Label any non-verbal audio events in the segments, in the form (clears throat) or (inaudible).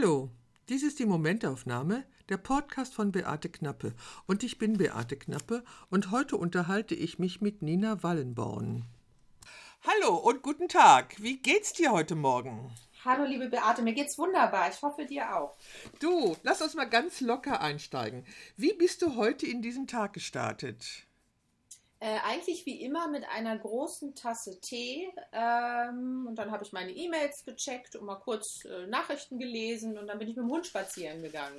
Hallo, dies ist die Momentaufnahme, der Podcast von Beate Knappe. Und ich bin Beate Knappe und heute unterhalte ich mich mit Nina Wallenborn. Hallo und guten Tag. Wie geht's dir heute Morgen? Hallo, liebe Beate, mir geht's wunderbar. Ich hoffe, dir auch. Du, lass uns mal ganz locker einsteigen. Wie bist du heute in diesen Tag gestartet? Äh, eigentlich wie immer mit einer großen Tasse Tee. Ähm, und dann habe ich meine E-Mails gecheckt und mal kurz äh, Nachrichten gelesen und dann bin ich mit dem Hund spazieren gegangen.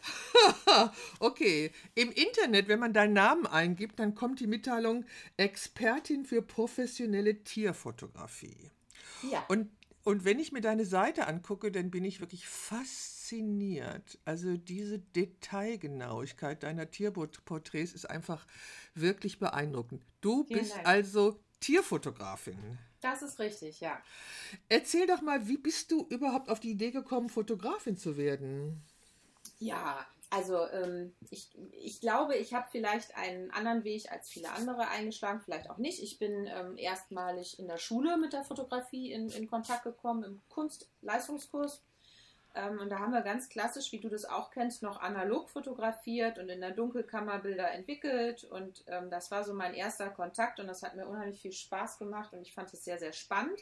(laughs) okay, im Internet, wenn man deinen Namen eingibt, dann kommt die Mitteilung Expertin für professionelle Tierfotografie. Ja. Und, und wenn ich mir deine Seite angucke, dann bin ich wirklich fasziniert. Also diese Detailgenauigkeit deiner Tierporträts ist einfach wirklich beeindruckend. Du Vielen bist Dank. also Tierfotografin. Das ist richtig, ja. Erzähl doch mal, wie bist du überhaupt auf die Idee gekommen, Fotografin zu werden? Ja, also ähm, ich, ich glaube, ich habe vielleicht einen anderen Weg als viele andere eingeschlagen, vielleicht auch nicht. Ich bin ähm, erstmalig in der Schule mit der Fotografie in, in Kontakt gekommen, im Kunstleistungskurs. Ähm, und da haben wir ganz klassisch, wie du das auch kennst, noch analog fotografiert und in der Dunkelkammer Bilder entwickelt. Und ähm, das war so mein erster Kontakt und das hat mir unheimlich viel Spaß gemacht und ich fand es sehr, sehr spannend.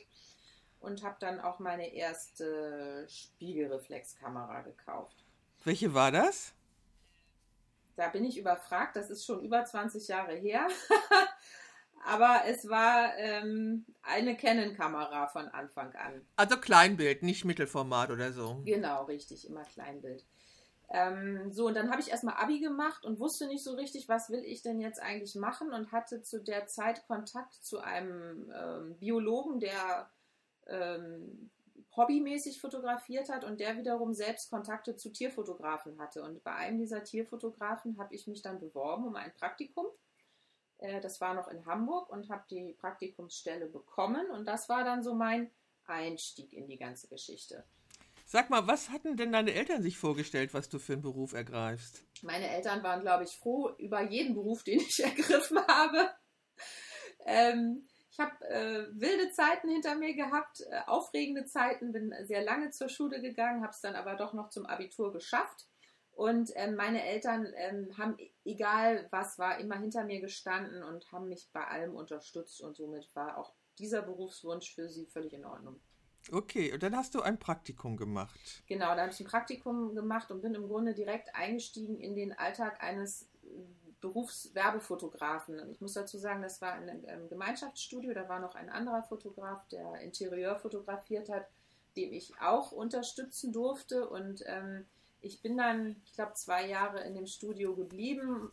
Und habe dann auch meine erste Spiegelreflexkamera gekauft. Welche war das? Da bin ich überfragt, das ist schon über 20 Jahre her. (laughs) Aber es war ähm, eine Canon-Kamera von Anfang an. Also Kleinbild, nicht Mittelformat oder so. Genau, richtig, immer Kleinbild. Ähm, so, und dann habe ich erstmal Abi gemacht und wusste nicht so richtig, was will ich denn jetzt eigentlich machen und hatte zu der Zeit Kontakt zu einem ähm, Biologen, der ähm, hobbymäßig fotografiert hat und der wiederum selbst Kontakte zu Tierfotografen hatte. Und bei einem dieser Tierfotografen habe ich mich dann beworben um ein Praktikum äh, das war noch in Hamburg und habe die Praktikumsstelle bekommen und das war dann so mein Einstieg in die ganze Geschichte. Sag mal, was hatten denn deine Eltern sich vorgestellt, was du für einen Beruf ergreifst? Meine Eltern waren, glaube ich, froh über jeden Beruf, den ich (laughs) ergriffen habe. Ähm, ich habe äh, wilde Zeiten hinter mir gehabt, äh, aufregende Zeiten, bin sehr lange zur Schule gegangen, habe es dann aber doch noch zum Abitur geschafft und ähm, meine Eltern ähm, haben, egal was war, immer hinter mir gestanden und haben mich bei allem unterstützt. Und somit war auch dieser Berufswunsch für sie völlig in Ordnung. Okay, und dann hast du ein Praktikum gemacht. Genau, dann habe ich ein Praktikum gemacht und bin im Grunde direkt eingestiegen in den Alltag eines äh, Berufswerbefotografen. Ich muss dazu sagen, das war ein, ein Gemeinschaftsstudio, da war noch ein anderer Fotograf, der Interieur fotografiert hat, dem ich auch unterstützen durfte. Und ähm, ich bin dann, ich glaube, zwei Jahre in dem Studio geblieben,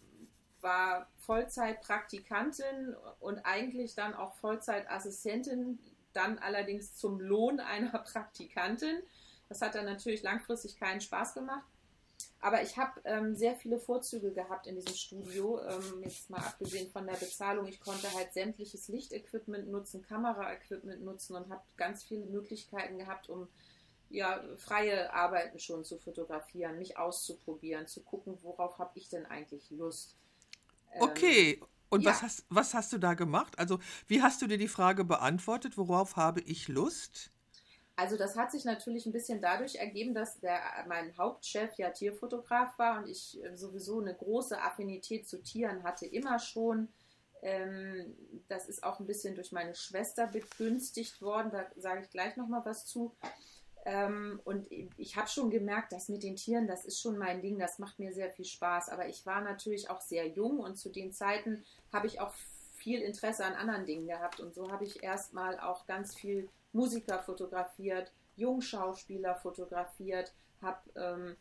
war Vollzeitpraktikantin und eigentlich dann auch Vollzeitassistentin, dann allerdings zum Lohn einer (laughs) Praktikantin. Das hat dann natürlich langfristig keinen Spaß gemacht. Aber ich habe ähm, sehr viele Vorzüge gehabt in diesem Studio. Ähm, jetzt mal abgesehen von der Bezahlung. Ich konnte halt sämtliches Lichtequipment nutzen, Kameraequipment nutzen und habe ganz viele Möglichkeiten gehabt, um ja, freie Arbeiten schon zu fotografieren, mich auszuprobieren, zu gucken, worauf habe ich denn eigentlich Lust. Okay, ähm, und ja. was, hast, was hast du da gemacht? Also, wie hast du dir die Frage beantwortet, worauf habe ich Lust? Also das hat sich natürlich ein bisschen dadurch ergeben, dass der, mein Hauptchef ja Tierfotograf war und ich äh, sowieso eine große Affinität zu Tieren hatte, immer schon. Ähm, das ist auch ein bisschen durch meine Schwester begünstigt worden, da sage ich gleich nochmal was zu. Ähm, und ich habe schon gemerkt, dass mit den Tieren, das ist schon mein Ding, das macht mir sehr viel Spaß. Aber ich war natürlich auch sehr jung und zu den Zeiten habe ich auch viel Interesse an anderen Dingen gehabt. Und so habe ich erstmal auch ganz viel Musiker fotografiert, Jungschauspieler fotografiert, habe ähm,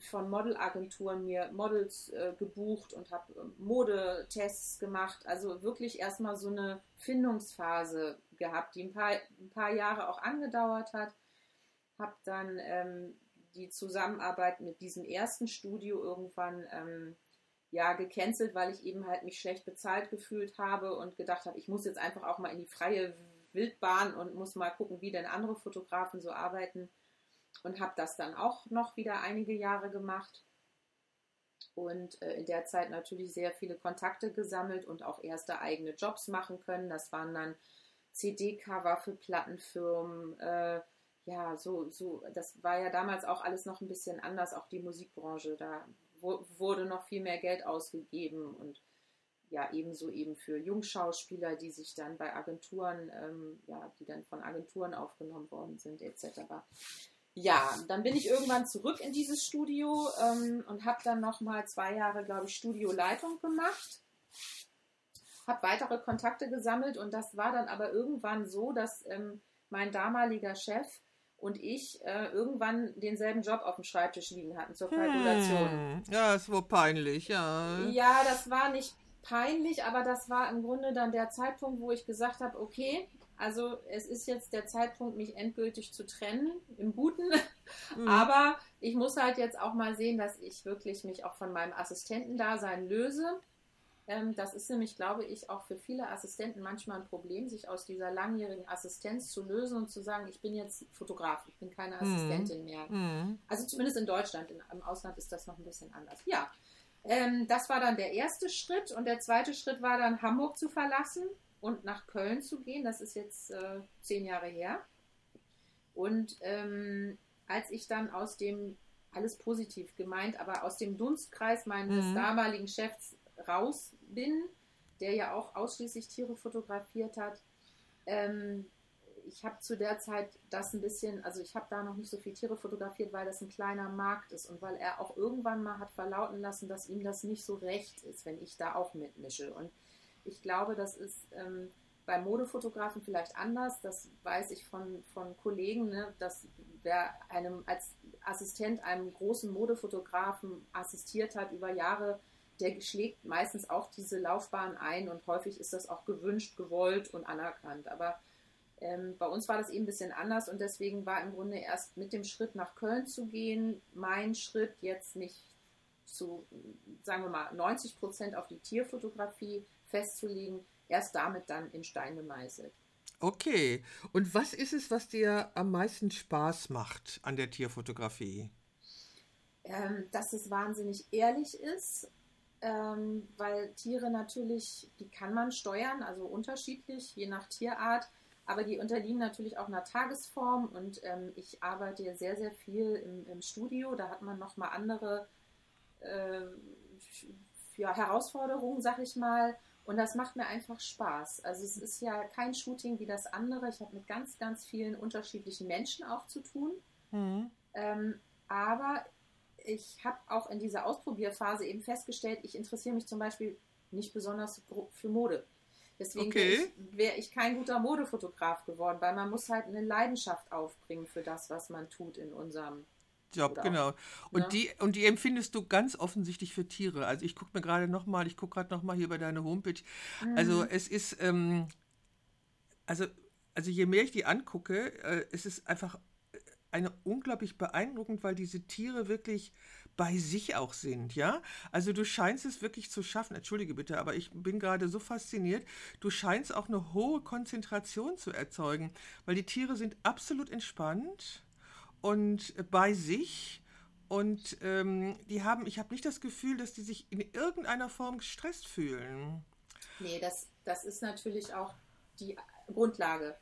von Modelagenturen mir Models äh, gebucht und habe äh, Modetests gemacht. Also wirklich erstmal so eine Findungsphase gehabt, die ein paar, ein paar Jahre auch angedauert hat habe dann ähm, die Zusammenarbeit mit diesem ersten Studio irgendwann ähm, ja gecancelt, weil ich eben halt mich schlecht bezahlt gefühlt habe und gedacht habe, ich muss jetzt einfach auch mal in die freie Wildbahn und muss mal gucken, wie denn andere Fotografen so arbeiten und habe das dann auch noch wieder einige Jahre gemacht und äh, in der Zeit natürlich sehr viele Kontakte gesammelt und auch erste eigene Jobs machen können. Das waren dann CD-Cover für Plattenfirmen, äh, ja, so, so, das war ja damals auch alles noch ein bisschen anders, auch die Musikbranche. Da wurde noch viel mehr Geld ausgegeben und ja, ebenso eben für Jungschauspieler, die sich dann bei Agenturen, ähm, ja, die dann von Agenturen aufgenommen worden sind, etc. Ja, dann bin ich irgendwann zurück in dieses Studio ähm, und habe dann nochmal zwei Jahre, glaube ich, Studioleitung gemacht. Habe weitere Kontakte gesammelt und das war dann aber irgendwann so, dass ähm, mein damaliger Chef und ich äh, irgendwann denselben Job auf dem Schreibtisch liegen hatten zur Kalkulation. Hm, ja, es war peinlich, ja. Ja, das war nicht peinlich, aber das war im Grunde dann der Zeitpunkt, wo ich gesagt habe, okay, also es ist jetzt der Zeitpunkt, mich endgültig zu trennen, im Guten. Mhm. Aber ich muss halt jetzt auch mal sehen, dass ich wirklich mich auch von meinem Assistentendasein löse das ist nämlich, glaube ich, auch für viele Assistenten manchmal ein Problem, sich aus dieser langjährigen Assistenz zu lösen und zu sagen, ich bin jetzt Fotograf, ich bin keine mhm. Assistentin mehr. Mhm. Also zumindest in Deutschland, im Ausland ist das noch ein bisschen anders. Ja, ähm, das war dann der erste Schritt und der zweite Schritt war dann Hamburg zu verlassen und nach Köln zu gehen. Das ist jetzt äh, zehn Jahre her. Und ähm, als ich dann aus dem, alles positiv gemeint, aber aus dem Dunstkreis meines mhm. damaligen Chefs raus bin, der ja auch ausschließlich Tiere fotografiert hat. Ähm, ich habe zu der Zeit das ein bisschen, also ich habe da noch nicht so viele Tiere fotografiert, weil das ein kleiner Markt ist und weil er auch irgendwann mal hat verlauten lassen, dass ihm das nicht so recht ist, wenn ich da auch mitmische. Und ich glaube, das ist ähm, bei Modefotografen vielleicht anders. Das weiß ich von, von Kollegen, ne, dass wer einem als Assistent einem großen Modefotografen assistiert hat über Jahre, der schlägt meistens auch diese Laufbahn ein und häufig ist das auch gewünscht, gewollt und anerkannt. Aber ähm, bei uns war das eben ein bisschen anders und deswegen war im Grunde erst mit dem Schritt nach Köln zu gehen, mein Schritt jetzt nicht zu, sagen wir mal, 90 Prozent auf die Tierfotografie festzulegen, erst damit dann in Stein gemeißelt. Okay, und was ist es, was dir am meisten Spaß macht an der Tierfotografie? Ähm, dass es wahnsinnig ehrlich ist ähm, weil Tiere natürlich, die kann man steuern, also unterschiedlich, je nach Tierart, aber die unterliegen natürlich auch einer Tagesform und ähm, ich arbeite sehr, sehr viel im, im Studio, da hat man nochmal andere äh, ja, Herausforderungen, sag ich mal. Und das macht mir einfach Spaß. Also es ist ja kein Shooting wie das andere. Ich habe mit ganz, ganz vielen unterschiedlichen Menschen auch zu tun. Mhm. Ähm, aber ich habe auch in dieser Ausprobierphase eben festgestellt, ich interessiere mich zum Beispiel nicht besonders für Mode. Deswegen okay. wäre ich, kein guter Modefotograf geworden, weil man muss halt eine Leidenschaft aufbringen für das, was man tut in unserem Job, genau. Und, ja. die, und die empfindest du ganz offensichtlich für Tiere. Also ich gucke mir gerade nochmal, ich gucke gerade nochmal hier bei deiner Homepage. Mhm. Also es ist, ähm, also, also je mehr ich die angucke, äh, es ist einfach eine unglaublich beeindruckend, weil diese Tiere wirklich bei sich auch sind, ja? Also du scheinst es wirklich zu schaffen, entschuldige bitte, aber ich bin gerade so fasziniert, du scheinst auch eine hohe Konzentration zu erzeugen, weil die Tiere sind absolut entspannt und bei sich und ähm, die haben, ich habe nicht das Gefühl, dass die sich in irgendeiner Form gestresst fühlen. Nee, das, das ist natürlich auch die Grundlage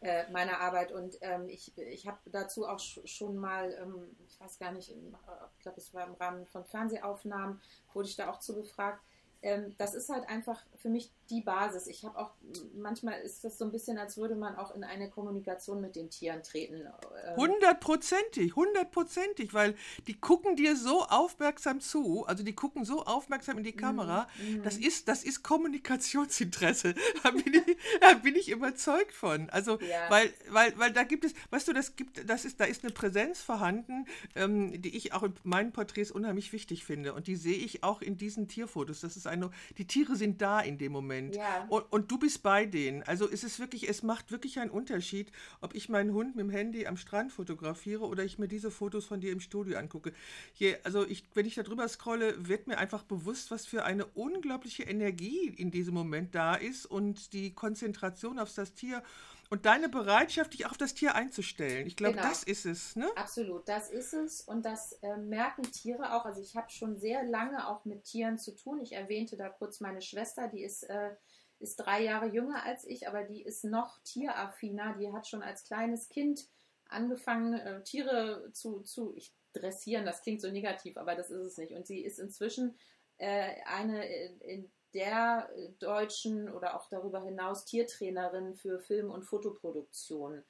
äh, meiner Arbeit. Und ähm, ich, ich habe dazu auch schon mal, ähm, ich weiß gar nicht, ich glaube, es war im Rahmen von Fernsehaufnahmen, wurde ich da auch zu befragt. Ähm, das ist halt einfach für mich die Basis. Ich habe auch, manchmal ist das so ein bisschen, als würde man auch in eine Kommunikation mit den Tieren treten. Ähm, hundertprozentig, hundertprozentig, weil die gucken dir so aufmerksam zu, also die gucken so aufmerksam in die Kamera. Mhm. Das, ist, das ist Kommunikationsinteresse. (laughs) Da bin ich, da bin ich überzeugt von. Also, ja. weil, weil, weil da gibt es, weißt du, das gibt, das ist, da ist eine Präsenz vorhanden, ähm, die ich auch in meinen Porträts unheimlich wichtig finde. Und die sehe ich auch in diesen Tierfotos. Das ist eine, die Tiere sind da in dem Moment. Moment. Ja. Und, und, du bist bei denen. Also ist es wirklich, es macht wirklich einen Unterschied, ob ich meinen Hund mit dem Handy am Strand fotografiere oder ich mir diese Fotos von dir im Studio angucke. Je, also ich, wenn ich da drüber scrolle, wird mir einfach bewusst, was für eine unglaubliche Energie in diesem Moment da ist und die Konzentration auf das Tier und deine Bereitschaft, dich auf das Tier einzustellen. Ich glaube, genau. das ist es. Ne? Absolut, das ist es. Und das äh, merken Tiere auch. Also ich habe schon sehr lange auch mit Tieren zu tun. Ich erwähnte da kurz meine Schwester, die ist, äh, ist drei Jahre jünger als ich, aber die ist noch tieraffiner. Die hat schon als kleines Kind angefangen, äh, Tiere zu, zu ich, dressieren. Das klingt so negativ, aber das ist es nicht. Und sie ist inzwischen äh, eine in der deutschen oder auch darüber hinaus Tiertrainerin für Film- und Fotoproduktion.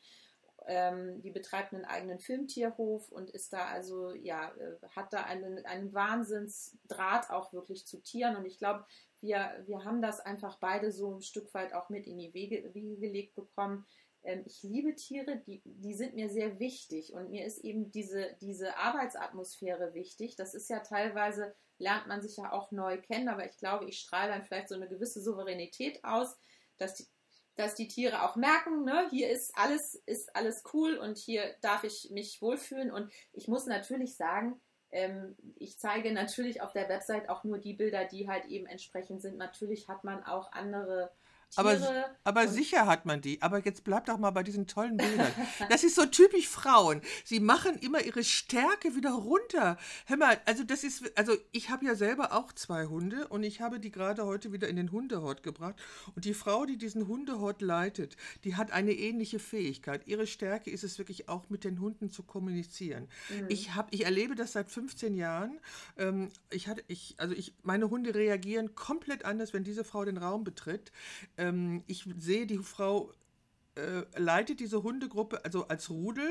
Ähm, die betreibt einen eigenen Filmtierhof und ist da also, ja, äh, hat da einen, einen Wahnsinnsdraht auch wirklich zu Tieren. Und ich glaube, wir, wir haben das einfach beide so ein Stück weit auch mit in die Wege, Wege gelegt bekommen. Ähm, ich liebe Tiere, die, die sind mir sehr wichtig und mir ist eben diese, diese Arbeitsatmosphäre wichtig. Das ist ja teilweise, lernt man sich ja auch neu kennen, aber ich glaube, ich strahle dann vielleicht so eine gewisse Souveränität aus, dass die, dass die Tiere auch merken, ne, hier ist alles, ist alles cool und hier darf ich mich wohlfühlen. Und ich muss natürlich sagen, ähm, ich zeige natürlich auf der Website auch nur die Bilder, die halt eben entsprechend sind. Natürlich hat man auch andere aber, aber sicher hat man die. Aber jetzt bleibt doch mal bei diesen tollen Bildern. (laughs) Das ist so typisch Frauen. Sie machen immer ihre Stärke wieder runter. Hör mal, also das ist, also ich habe ja selber auch zwei Hunde und ich habe die gerade heute wieder in den Hundehort gebracht. Und die Frau, die diesen Hundehort leitet, die hat eine ähnliche Fähigkeit. Ihre Stärke ist es wirklich auch mit den Hunden zu kommunizieren. Mhm. Ich habe, ich erlebe das seit 15 Jahren. Ähm, ich hatte, ich, also ich, meine Hunde reagieren komplett anders, wenn diese Frau den Raum betritt ähm, ich sehe die Frau äh, leitet diese Hundegruppe also als Rudel.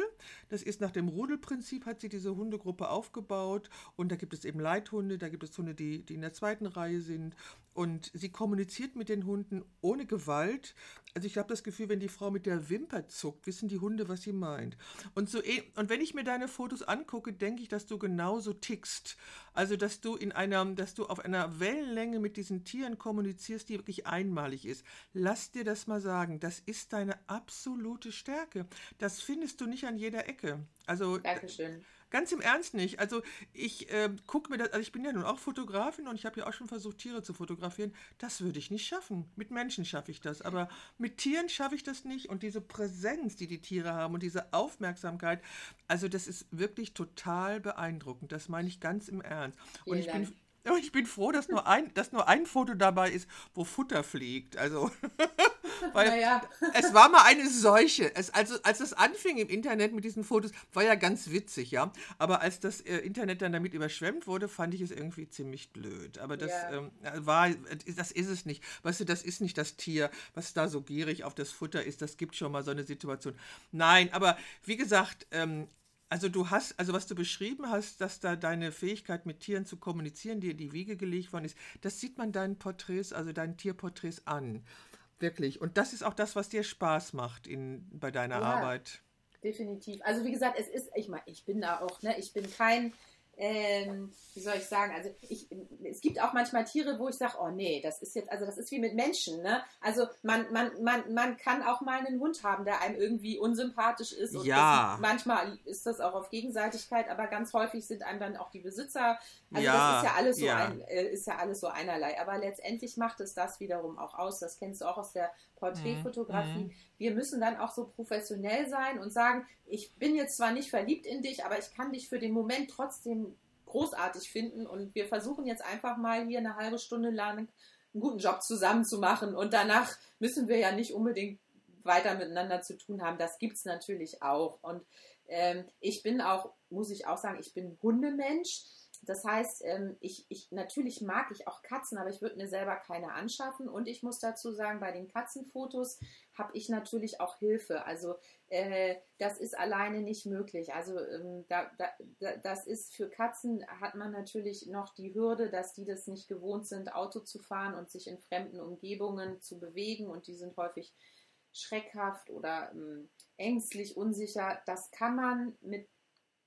Das ist nach dem Rudelprinzip hat sie diese Hundegruppe aufgebaut und da gibt es eben Leithunde, da gibt es Hunde, die, die in der zweiten Reihe sind und sie kommuniziert mit den Hunden ohne Gewalt. Also ich habe das Gefühl, wenn die Frau mit der Wimper zuckt, wissen die Hunde, was sie meint. Und, so, eh, und wenn ich mir deine Fotos angucke, denke ich, dass du genauso tickst. Also dass du in einer, dass du auf einer Wellenlänge mit diesen Tieren kommunizierst, die wirklich einmalig ist. Lass dir das mal sagen, das ist deine absolute Stärke. Das findest du nicht an jeder Ecke. Also Dankeschön. Ganz im Ernst nicht. Also ich äh, gucke mir das, also ich bin ja nun auch Fotografin und ich habe ja auch schon versucht, Tiere zu fotografieren. Das würde ich nicht schaffen. Mit Menschen schaffe ich das, aber mit Tieren schaffe ich das nicht. Und diese Präsenz, die die Tiere haben und diese Aufmerksamkeit, also das ist wirklich total beeindruckend. Das meine ich ganz im Ernst. Und ich bin (laughs) ich bin froh, dass nur ein, dass nur ein Foto dabei ist, wo Futter fliegt. Also, (laughs) weil naja. es war mal eine Seuche. Es, also, als es anfing im Internet mit diesen Fotos, war ja ganz witzig, ja. Aber als das äh, Internet dann damit überschwemmt wurde, fand ich es irgendwie ziemlich blöd. Aber das ja. ähm, war, das ist es nicht. Weißt du, das ist nicht das Tier, was da so gierig auf das Futter ist. Das gibt schon mal so eine Situation. Nein, aber wie gesagt, ähm, also du hast, also was du beschrieben hast, dass da deine Fähigkeit mit Tieren zu kommunizieren, dir in die Wiege gelegt worden ist, das sieht man deinen Porträts, also deinen Tierporträts an. Wirklich. Und das ist auch das, was dir Spaß macht in, bei deiner ja, Arbeit. Definitiv. Also wie gesagt, es ist, ich meine, ich bin da auch, ne, ich bin kein ähm, wie soll ich sagen, also ich, es gibt auch manchmal Tiere, wo ich sage, oh nee, das ist jetzt, also das ist wie mit Menschen, ne? Also man, man, man, man kann auch mal einen Hund haben, der einem irgendwie unsympathisch ist. Und ja. Das, manchmal ist das auch auf Gegenseitigkeit, aber ganz häufig sind einem dann auch die Besitzer. Also ja. das ist ja alles so ja. ein, äh, ist ja alles so einerlei. Aber letztendlich macht es das wiederum auch aus. Das kennst du auch aus der Porträtfotografie. Mhm. Wir müssen dann auch so professionell sein und sagen, ich bin jetzt zwar nicht verliebt in dich, aber ich kann dich für den Moment trotzdem großartig finden und wir versuchen jetzt einfach mal hier eine halbe Stunde lang einen guten Job zusammen zu machen und danach müssen wir ja nicht unbedingt weiter miteinander zu tun haben. Das gibt es natürlich auch und ähm, ich bin auch, muss ich auch sagen, ich bin Hundemensch. Das heißt, ähm, ich, ich, natürlich mag ich auch Katzen, aber ich würde mir selber keine anschaffen. Und ich muss dazu sagen, bei den Katzenfotos habe ich natürlich auch Hilfe. Also äh, das ist alleine nicht möglich. Also ähm, da, da, das ist für Katzen hat man natürlich noch die Hürde, dass die das nicht gewohnt sind, Auto zu fahren und sich in fremden Umgebungen zu bewegen. Und die sind häufig schreckhaft oder ähm, ängstlich, unsicher. Das kann man mit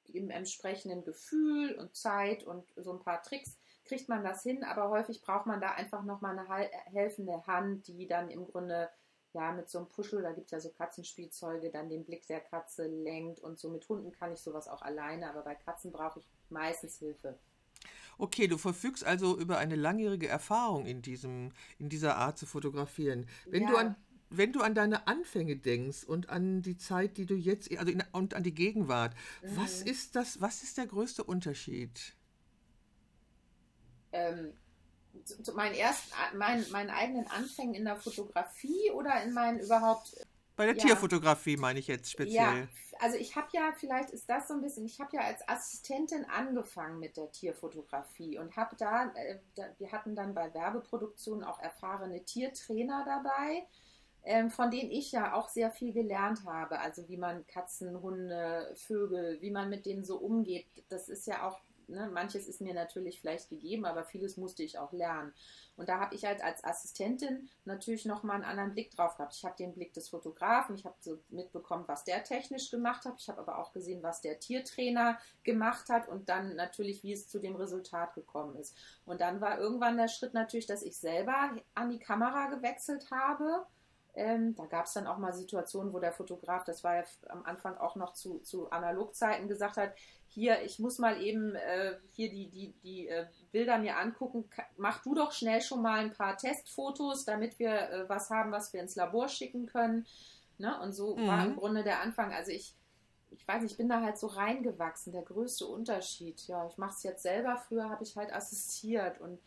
im entsprechenden Gefühl und Zeit und so ein paar Tricks kriegt man das hin, aber häufig braucht man da einfach nochmal eine helfende Hand, die dann im Grunde ja mit so einem Puschel, da gibt es ja so Katzenspielzeuge, dann den Blick der Katze lenkt und so mit Hunden kann ich sowas auch alleine, aber bei Katzen brauche ich meistens Hilfe. Okay, du verfügst also über eine langjährige Erfahrung in, diesem, in dieser Art zu fotografieren. Wenn ja. du an wenn du an deine Anfänge denkst und an die Zeit, die du jetzt, also in, und an die Gegenwart, mhm. was ist das, was ist der größte Unterschied? Ähm, zu, mein erst, mein, meinen eigenen Anfängen in der Fotografie oder in meinen überhaupt Bei der ja. Tierfotografie meine ich jetzt speziell. Ja, also ich habe ja, vielleicht ist das so ein bisschen, ich habe ja als Assistentin angefangen mit der Tierfotografie und habe da, äh, da, wir hatten dann bei Werbeproduktionen auch erfahrene Tiertrainer dabei, ähm, von denen ich ja auch sehr viel gelernt habe. Also wie man Katzen, Hunde, Vögel, wie man mit denen so umgeht. Das ist ja auch ne, manches ist mir natürlich vielleicht gegeben, aber vieles musste ich auch lernen. Und da habe ich halt als Assistentin natürlich nochmal einen anderen Blick drauf gehabt. Ich habe den Blick des Fotografen, ich habe so mitbekommen, was der technisch gemacht hat. Ich habe aber auch gesehen, was der Tiertrainer gemacht hat und dann natürlich, wie es zu dem Resultat gekommen ist. Und dann war irgendwann der Schritt natürlich, dass ich selber an die Kamera gewechselt habe ähm, da gab es dann auch mal Situationen, wo der Fotograf, das war ja am Anfang auch noch zu, zu Analogzeiten, gesagt hat, hier, ich muss mal eben äh, hier die, die, die äh, Bilder mir angucken, mach du doch schnell schon mal ein paar Testfotos, damit wir äh, was haben, was wir ins Labor schicken können. Ne? Und so mhm. war im Grunde der Anfang. Also ich, ich weiß nicht, ich bin da halt so reingewachsen, der größte Unterschied. Ja, ich mache es jetzt selber, früher habe ich halt assistiert und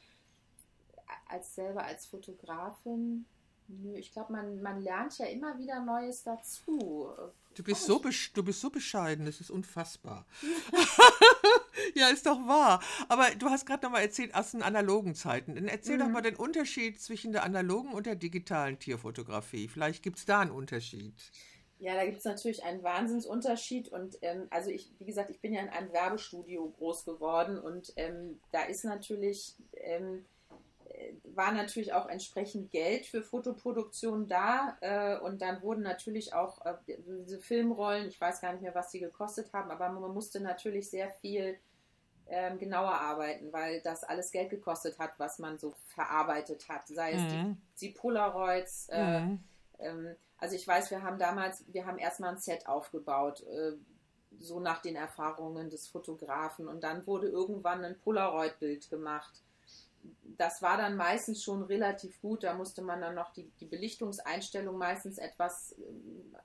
als selber als Fotografin Nö, ich glaube, man, man lernt ja immer wieder Neues dazu. Du bist, so du bist so bescheiden, das ist unfassbar. (laughs) ja, ist doch wahr. Aber du hast gerade noch mal erzählt, aus den analogen Zeiten. Dann erzähl mhm. doch mal den Unterschied zwischen der analogen und der digitalen Tierfotografie. Vielleicht gibt es da einen Unterschied. Ja, da gibt es natürlich einen Wahnsinnsunterschied. Und ähm, also ich, wie gesagt, ich bin ja in einem Werbestudio groß geworden und ähm, da ist natürlich. Ähm, war natürlich auch entsprechend Geld für Fotoproduktion da äh, und dann wurden natürlich auch äh, diese Filmrollen, ich weiß gar nicht mehr, was sie gekostet haben, aber man musste natürlich sehr viel ähm, genauer arbeiten, weil das alles Geld gekostet hat, was man so verarbeitet hat, sei es mhm. die, die, Polaroids. Äh, mhm. ähm, also ich weiß, wir haben damals, wir haben erstmal ein Set aufgebaut, äh, so nach den Erfahrungen des Fotografen und dann wurde irgendwann ein Polaroid-Bild gemacht das war dann meistens schon relativ gut. Da musste man dann noch die, die Belichtungseinstellung meistens etwas äh,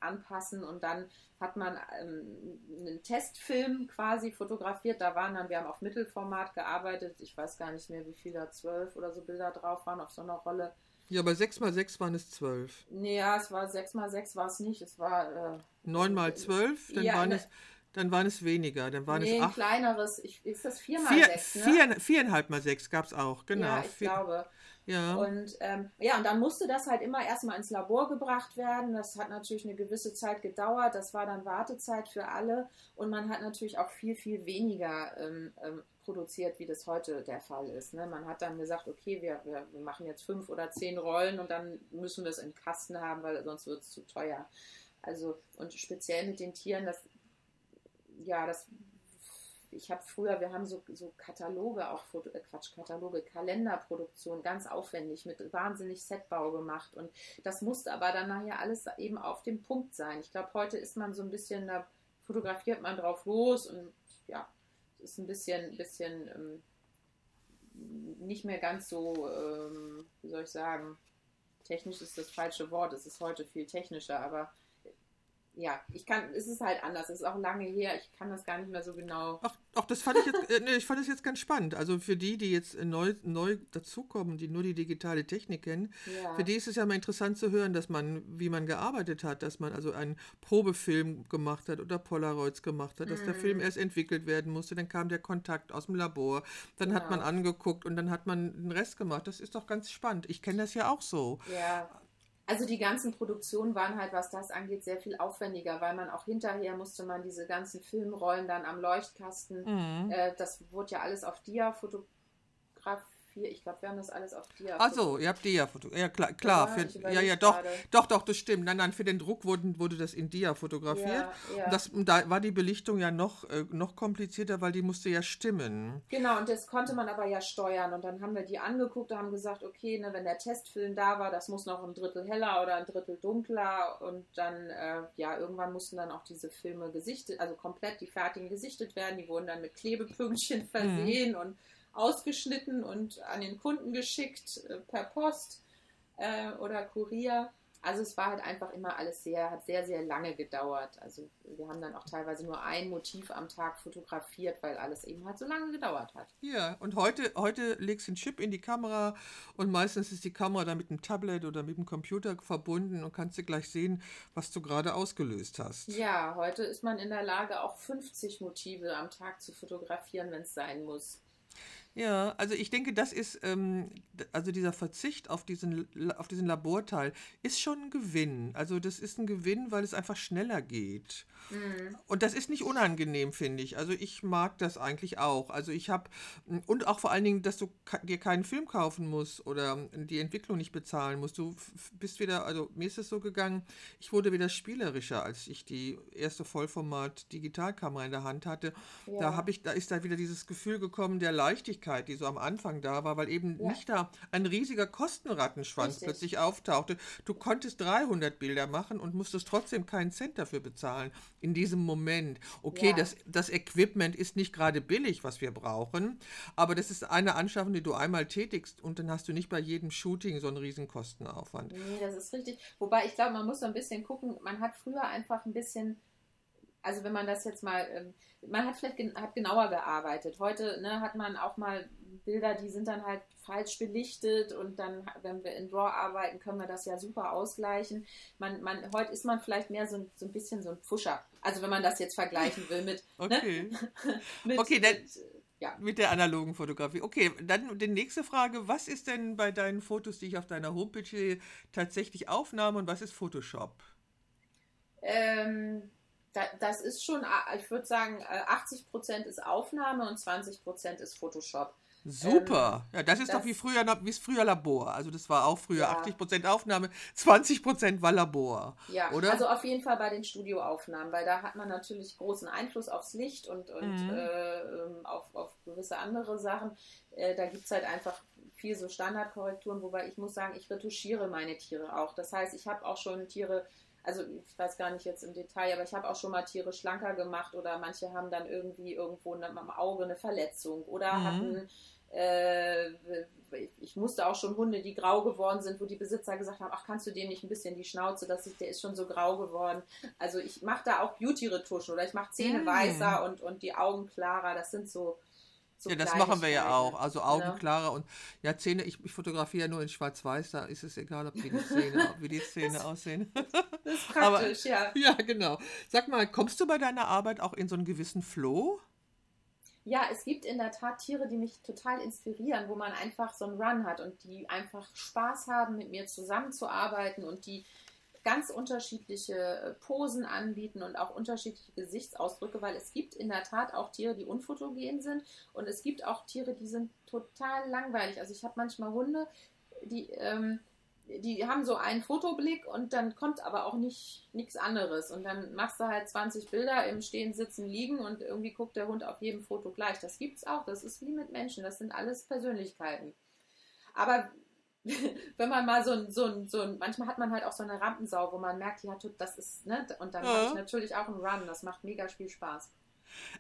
anpassen und dann hat man ähm, einen Testfilm quasi fotografiert. Da waren dann, wir haben auf Mittelformat gearbeitet. Ich weiß gar nicht mehr, wie viele, zwölf oder so Bilder drauf waren auf so einer Rolle. Ja, aber 6x6 waren es 12. Nee, ja, es war 6x6 war es nicht. Es war. Äh, 9x12, dann ja, waren ne, es dann waren es weniger. Dann waren nee, es acht. ein kleineres. Ich, ist das 4 mal 6? Ne? Vier, viereinhalb mal 6 gab es auch, genau. Ja, ich Vier, glaube. Ja. Und ähm, ja, und dann musste das halt immer erstmal ins Labor gebracht werden. Das hat natürlich eine gewisse Zeit gedauert. Das war dann Wartezeit für alle. Und man hat natürlich auch viel, viel weniger ähm, ähm, produziert, wie das heute der Fall ist. Ne? Man hat dann gesagt, okay, wir, wir, wir machen jetzt fünf oder zehn Rollen und dann müssen wir es im Kasten haben, weil sonst wird es zu teuer. Also, und speziell mit den Tieren, das ja, das ich habe früher, wir haben so, so Kataloge, auch Foto, äh Quatsch, Kataloge, Kalenderproduktion, ganz aufwendig mit wahnsinnig Setbau gemacht. Und das musste aber dann nachher alles eben auf dem Punkt sein. Ich glaube, heute ist man so ein bisschen, da fotografiert man drauf los und ja, ist ein bisschen, bisschen ähm, nicht mehr ganz so, ähm, wie soll ich sagen, technisch ist das falsche Wort, es ist heute viel technischer, aber ja, ich kann, es ist halt anders, es ist auch lange her, ich kann das gar nicht mehr so genau. Ach, ach das fand ich jetzt, äh, nee, ich fand das jetzt ganz spannend. Also für die, die jetzt neu, neu dazukommen, die nur die digitale Technik kennen, ja. für die ist es ja mal interessant zu hören, dass man, wie man gearbeitet hat, dass man also einen Probefilm gemacht hat oder Polaroids gemacht hat, dass mhm. der Film erst entwickelt werden musste, dann kam der Kontakt aus dem Labor, dann genau. hat man angeguckt und dann hat man den Rest gemacht. Das ist doch ganz spannend. Ich kenne das ja auch so. Ja. Also die ganzen Produktionen waren halt, was das angeht, sehr viel aufwendiger, weil man auch hinterher musste man diese ganzen Filmrollen dann am Leuchtkasten, mhm. äh, das wurde ja alles auf Dia fotografiert vier. Ich glaube, wir haben das alles auf Dia. Ach so, ihr habt Dia fotografiert. Ja, klar, klar. Ja, für, ja, ja, doch, doch, doch, das stimmt. Nein, nein, für den Druck wurde, wurde das in Dia fotografiert. Ja, ja. Das, da war die Belichtung ja noch, äh, noch komplizierter, weil die musste ja stimmen. Genau, und das konnte man aber ja steuern. Und dann haben wir die angeguckt und haben gesagt, okay, ne, wenn der Testfilm da war, das muss noch ein Drittel heller oder ein Drittel dunkler. Und dann, äh, ja, irgendwann mussten dann auch diese Filme gesichtet, also komplett die fertigen gesichtet werden. Die wurden dann mit Klebepünktchen mhm. versehen mhm. und ausgeschnitten und an den Kunden geschickt äh, per Post äh, oder Kurier. Also es war halt einfach immer alles sehr, hat sehr, sehr lange gedauert. Also wir haben dann auch teilweise nur ein Motiv am Tag fotografiert, weil alles eben halt so lange gedauert hat. Ja, und heute, heute legst du einen Chip in die Kamera und meistens ist die Kamera dann mit einem Tablet oder mit dem Computer verbunden und kannst du gleich sehen, was du gerade ausgelöst hast. Ja, heute ist man in der Lage, auch 50 Motive am Tag zu fotografieren, wenn es sein muss. Ja, also ich denke, das ist, ähm, also dieser Verzicht auf diesen, auf diesen Laborteil ist schon ein Gewinn. Also das ist ein Gewinn, weil es einfach schneller geht. Mhm. Und das ist nicht unangenehm, finde ich. Also ich mag das eigentlich auch. Also ich habe, und auch vor allen Dingen, dass du dir keinen Film kaufen musst oder die Entwicklung nicht bezahlen musst. Du bist wieder, also mir ist es so gegangen, ich wurde wieder spielerischer, als ich die erste Vollformat Digitalkamera in der Hand hatte. Ja. Da habe ich, da ist da wieder dieses Gefühl gekommen der Leichtigkeit Möglichkeit, die so am Anfang da war, weil eben ja. nicht da ein riesiger Kostenrattenschwanz Richtig. plötzlich auftauchte. Du konntest 300 Bilder machen und musstest trotzdem keinen Cent dafür bezahlen in diesem Moment. Okay, ja. das, das Equipment ist nicht gerade billig, was wir brauchen, aber das ist eine Anschaffung, die du einmal tätigst und dann hast du nicht bei jedem Shooting so einen riesen Kostenaufwand. Nee, das ist richtig. Wobei ich glaube, man muss so ein bisschen gucken, man hat früher einfach ein bisschen also wenn man das jetzt mal, ähm, man hat vielleicht gen hat genauer gearbeitet. Heute ne, hat man auch mal Bilder, die sind dann halt falsch belichtet und dann, wenn wir in RAW arbeiten, können wir das ja super ausgleichen. Man, man, heute ist man vielleicht mehr so, so ein bisschen so ein Pfuscher. Also wenn man das jetzt vergleichen will mit. (laughs) Ne? Okay. Ne? (laughs) mit, okay, dann, mit, ja. mit der analogen Fotografie. Okay, dann die nächste Frage. Was ist denn bei deinen Fotos, die ich auf deiner Homepage sehe, tatsächlich Aufnahme und was ist Photoshop? Ähm, das ist schon, ich würde sagen, 80% äh, ist Aufnahme und 20% ist Photoshop. Super. Ähm, ja, das ist das, doch wie früher, wie früher Labor. Also das war auch früher ja. 80% Aufnahme, 20% war Labor. Ja, oder? also auf jeden Fall bei den Studioaufnahmen, weil da hat man natürlich großen Einfluss aufs Licht und, und mhm. äh, ähm, auf, auf gewisse andere Sachen. Äh, da gibt es halt einfach viel so Standardkorrekturen, wobei ich muss sagen, ich retuschiere meine Tiere auch. Das heißt, ich habe auch schon Tiere also ich weiß gar nicht jetzt im Detail, aber ich habe auch schon mal Tiere schlanker gemacht oder manche haben dann irgendwie irgendwo am Auge eine Verletzung oder mhm. hatten, äh, ich musste auch schon Hunde, die grau geworden sind, wo die Besitzer gesagt haben, ach, kannst du dem nicht ein bisschen die Schnauze, dass ich, der ist schon so grau geworden. Also ich mache da auch Beauty-Retuschen oder ich mache Zähne mhm. weißer und, und die Augen klarer. Das sind so so ja, das machen wir ja auch. Also Augenklarer und ja, Zähne, ich, ich fotografiere ja nur in Schwarz-Weiß, da ist es egal, ob die, die Zähne, (laughs) wie die Zähne aussehen. Das ist (laughs) praktisch, Aber, ja. Ja, genau. Sag mal, kommst du bei deiner Arbeit auch in so einen gewissen Flow? Ja, es gibt in der Tat Tiere, die mich total inspirieren, wo man einfach so einen Run hat und die einfach Spaß haben, mit mir zusammenzuarbeiten und die ganz unterschiedliche äh, Posen anbieten und auch unterschiedliche Gesichtsausdrücke, weil es gibt in der Tat auch Tiere, die unfotogen sind und es gibt auch Tiere, die sind total langweilig. Also ich habe manchmal Hunde, die, ähm, die haben so einen Fotoblick und dann kommt aber auch nicht nichts anderes. Und dann machst du halt 20 Bilder im Stehen, Sitzen, Liegen und irgendwie guckt der Hund auf jedem Foto gleich. Das gibt's auch. Das ist wie mit Menschen. Das sind alles Persönlichkeiten. Aber (laughs) wenn man mal so ein, so ein, so ein, manchmal hat man halt auch so eine Rampensau, wo man merkt, ja, das ist, ne, und dann ja. habe ich natürlich auch einen Run, das macht mega viel Spaß.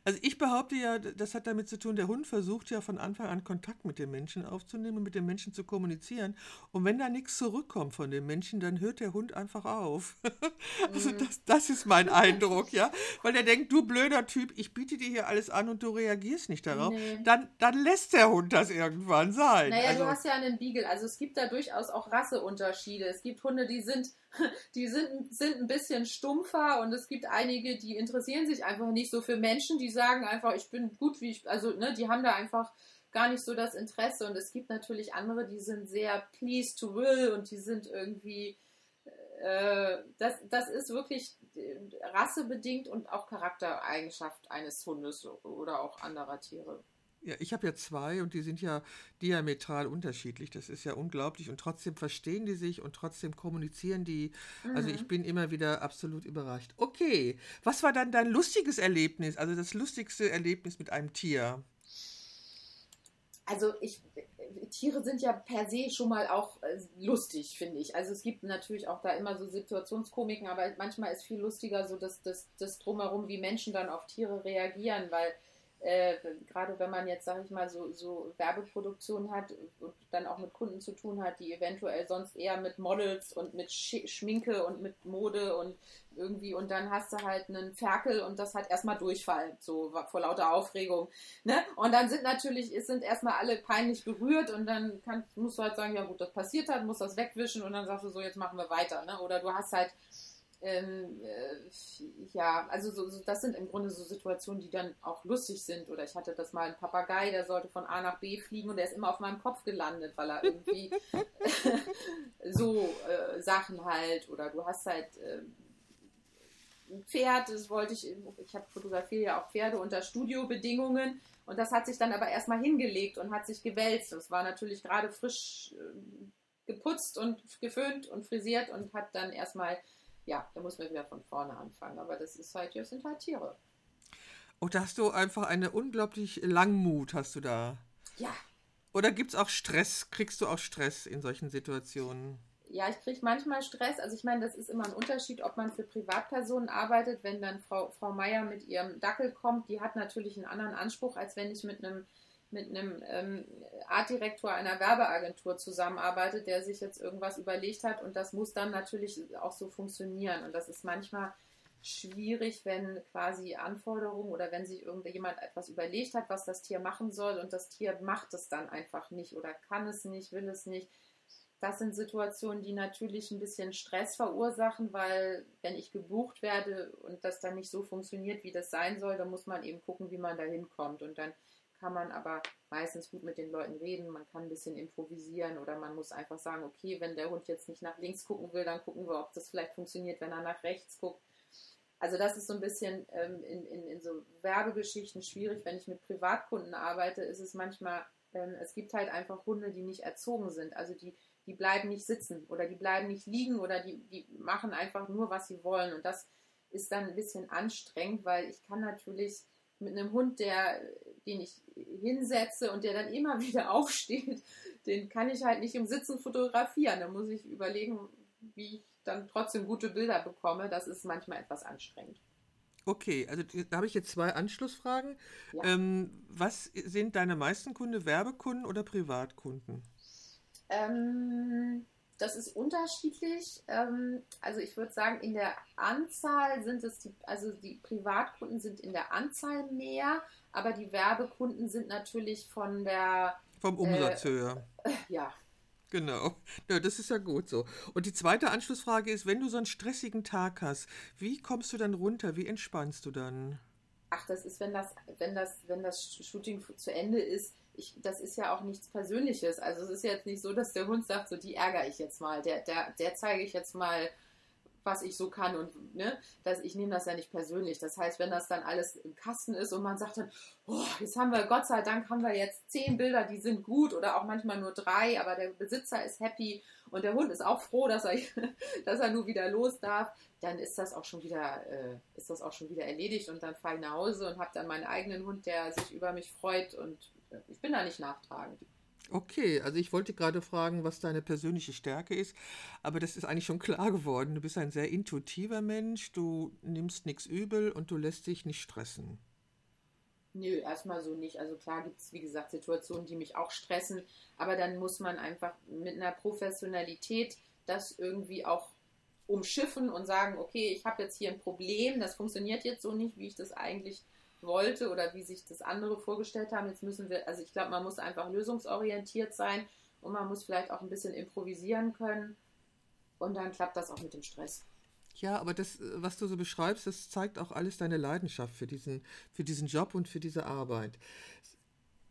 Also ich behaupte ja, das hat damit zu tun, der Hund versucht ja von Anfang an Kontakt mit dem Menschen aufzunehmen, mit dem Menschen zu kommunizieren. Und wenn da nichts zurückkommt von dem Menschen, dann hört der Hund einfach auf. (laughs) also mhm. das, das ist mein Eindruck, ja. Weil der denkt, du blöder Typ, ich biete dir hier alles an und du reagierst nicht darauf. Nee. Dann, dann lässt der Hund das irgendwann sein. Naja, also, du hast ja einen Beagle. Also es gibt da durchaus auch Rasseunterschiede. Es gibt Hunde, die sind (laughs) die sind, sind ein bisschen stumpfer und es gibt einige, die interessieren sich einfach nicht so für Menschen, die sagen einfach, ich bin gut, wie ich, also, ne, die haben da einfach gar nicht so das Interesse und es gibt natürlich andere, die sind sehr pleased to will und die sind irgendwie, äh, das, das ist wirklich äh, rassebedingt und auch Charaktereigenschaft eines Hundes oder auch anderer Tiere. Ja, ich habe ja zwei und die sind ja diametral unterschiedlich. Das ist ja unglaublich. Und trotzdem verstehen die sich und trotzdem kommunizieren die. Mhm. Also ich mhm. bin immer wieder absolut überrascht. Okay, was war dann dein lustiges Erlebnis? Also das lustigste Erlebnis mit einem Tier? Also ich, Tiere sind ja per se schon mal auch äh, lustig, finde ich. Also es gibt natürlich auch da immer so Situationskomiken, aber manchmal ist viel lustiger so das, das, das drumherum, wie Menschen dann auf Tiere reagieren, weil äh, gerade wenn man jetzt, sage ich mal, so, so Werbeproduktion hat und dann auch mit Kunden zu tun hat, die eventuell sonst eher mit Models und mit Sch Schminke und mit Mode und irgendwie und dann hast du halt einen Ferkel und das hat erstmal Durchfall, so vor lauter Aufregung. Ne? Und dann sind natürlich, es sind erstmal alle peinlich berührt und dann kann, musst du halt sagen, ja gut, das passiert hat, musst das wegwischen und dann sagst du so, jetzt machen wir weiter. Ne? Oder du hast halt ähm, äh, ja, also so, so, das sind im Grunde so Situationen, die dann auch lustig sind. Oder ich hatte das mal ein Papagei, der sollte von A nach B fliegen und der ist immer auf meinem Kopf gelandet, weil er irgendwie (laughs) (laughs) so äh, Sachen halt. Oder du hast halt äh, ein Pferd, das wollte ich, ich habe fotografiere ja auch Pferde unter Studiobedingungen und das hat sich dann aber erstmal hingelegt und hat sich gewälzt. Das war natürlich gerade frisch äh, geputzt und geföhnt und frisiert und hat dann erstmal ja, da muss man wieder von vorne anfangen. Aber das ist halt, das sind halt Tiere. Und da hast du einfach eine unglaublich Langmut, hast du da. Ja. Oder gibt es auch Stress? Kriegst du auch Stress in solchen Situationen? Ja, ich kriege manchmal Stress. Also ich meine, das ist immer ein Unterschied, ob man für Privatpersonen arbeitet. Wenn dann Frau, Frau Meier mit ihrem Dackel kommt, die hat natürlich einen anderen Anspruch, als wenn ich mit einem mit einem ähm, Artdirektor einer Werbeagentur zusammenarbeitet, der sich jetzt irgendwas überlegt hat und das muss dann natürlich auch so funktionieren. Und das ist manchmal schwierig, wenn quasi Anforderungen oder wenn sich irgendjemand etwas überlegt hat, was das Tier machen soll und das Tier macht es dann einfach nicht oder kann es nicht, will es nicht. Das sind Situationen, die natürlich ein bisschen Stress verursachen, weil wenn ich gebucht werde und das dann nicht so funktioniert, wie das sein soll, dann muss man eben gucken, wie man da hinkommt. Und dann kann man aber meistens gut mit den Leuten reden, man kann ein bisschen improvisieren oder man muss einfach sagen, okay, wenn der Hund jetzt nicht nach links gucken will, dann gucken wir, ob das vielleicht funktioniert, wenn er nach rechts guckt. Also das ist so ein bisschen ähm, in, in, in so Werbegeschichten schwierig. Wenn ich mit Privatkunden arbeite, ist es manchmal, ähm, es gibt halt einfach Hunde, die nicht erzogen sind. Also die, die bleiben nicht sitzen oder die bleiben nicht liegen oder die, die machen einfach nur, was sie wollen. Und das ist dann ein bisschen anstrengend, weil ich kann natürlich mit einem Hund, der, den ich hinsetze und der dann immer (laughs) wieder aufsteht, den kann ich halt nicht im Sitzen fotografieren. Da muss ich überlegen, wie ich dann trotzdem gute Bilder bekomme. Das ist manchmal etwas anstrengend. Okay, also da habe ich jetzt zwei Anschlussfragen. Ja. Ähm, was sind deine meisten Kunden, Werbekunden oder Privatkunden? Ähm, das ist unterschiedlich. Ähm, also ich würde sagen, in der Anzahl sind es die, also die Privatkunden sind in der Anzahl mehr, aber die Werbekunden sind natürlich von der vom Umsatzhöhe. Äh, ja. Genau. (laughs) Ja, das ist ja gut so. Und die zweite Anschlussfrage ist, wenn du so einen stressigen Tag hast, wie kommst du dann runter? Wie entspannst du dann? Ach, das ist, wenn das, wenn das, wenn das Shooting zu Ende ist, ich, das ist ja auch nichts Persönliches. Also es ist jetzt nicht so, dass der Hund sagt, so die ärgere ich jetzt mal, der, der, der zeige ich jetzt mal, was ich so kann und ne, dass ich nehme das ja nicht persönlich. Das heißt, wenn das dann alles im Kasten ist und man sagt dann, oh, jetzt haben wir, Gott sei Dank haben wir jetzt zehn Bilder, die sind gut oder auch manchmal nur drei, aber der Besitzer ist happy und der Hund ist auch froh, dass er, (laughs) dass er nur wieder los darf, dann ist das auch schon wieder, äh, ist das auch schon wieder erledigt und dann fahre ich nach Hause und habe dann meinen eigenen Hund, der sich über mich freut und ich bin da nicht nachtragend. Okay, also ich wollte gerade fragen, was deine persönliche Stärke ist, aber das ist eigentlich schon klar geworden. Du bist ein sehr intuitiver Mensch, du nimmst nichts übel und du lässt dich nicht stressen. Nö, erstmal so nicht. Also klar gibt es, wie gesagt, Situationen, die mich auch stressen, aber dann muss man einfach mit einer Professionalität das irgendwie auch umschiffen und sagen, okay, ich habe jetzt hier ein Problem, das funktioniert jetzt so nicht, wie ich das eigentlich wollte oder wie sich das andere vorgestellt haben. Jetzt müssen wir, also ich glaube, man muss einfach lösungsorientiert sein und man muss vielleicht auch ein bisschen improvisieren können und dann klappt das auch mit dem Stress. Ja, aber das, was du so beschreibst, das zeigt auch alles deine Leidenschaft für diesen, für diesen Job und für diese Arbeit.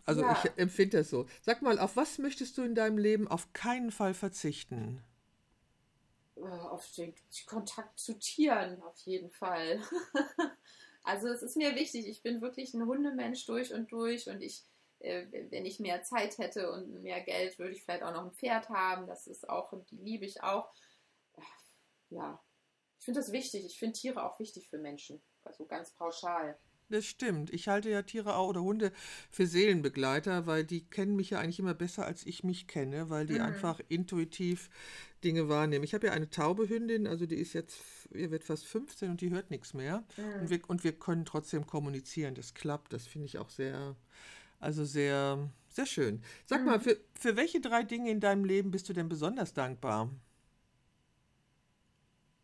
Also ja. ich empfinde das so. Sag mal, auf was möchtest du in deinem Leben auf keinen Fall verzichten? Äh, auf den Kontakt zu Tieren, auf jeden Fall. (laughs) Also es ist mir wichtig, ich bin wirklich ein Hundemensch durch und durch und ich, äh, wenn ich mehr Zeit hätte und mehr Geld, würde ich vielleicht auch noch ein Pferd haben. Das ist auch, die liebe ich auch. Ja, ich finde das wichtig. Ich finde Tiere auch wichtig für Menschen. Also ganz pauschal. Das stimmt. Ich halte ja Tiere auch oder Hunde für Seelenbegleiter, weil die kennen mich ja eigentlich immer besser, als ich mich kenne, weil die mhm. einfach intuitiv Dinge wahrnehmen. Ich habe ja eine taube Hündin, also die ist jetzt, ihr wird fast 15 und die hört nichts mehr. Mhm. Und, wir, und wir können trotzdem kommunizieren. Das klappt. Das finde ich auch sehr, also sehr, sehr schön. Sag mhm. mal, für, für welche drei Dinge in deinem Leben bist du denn besonders dankbar?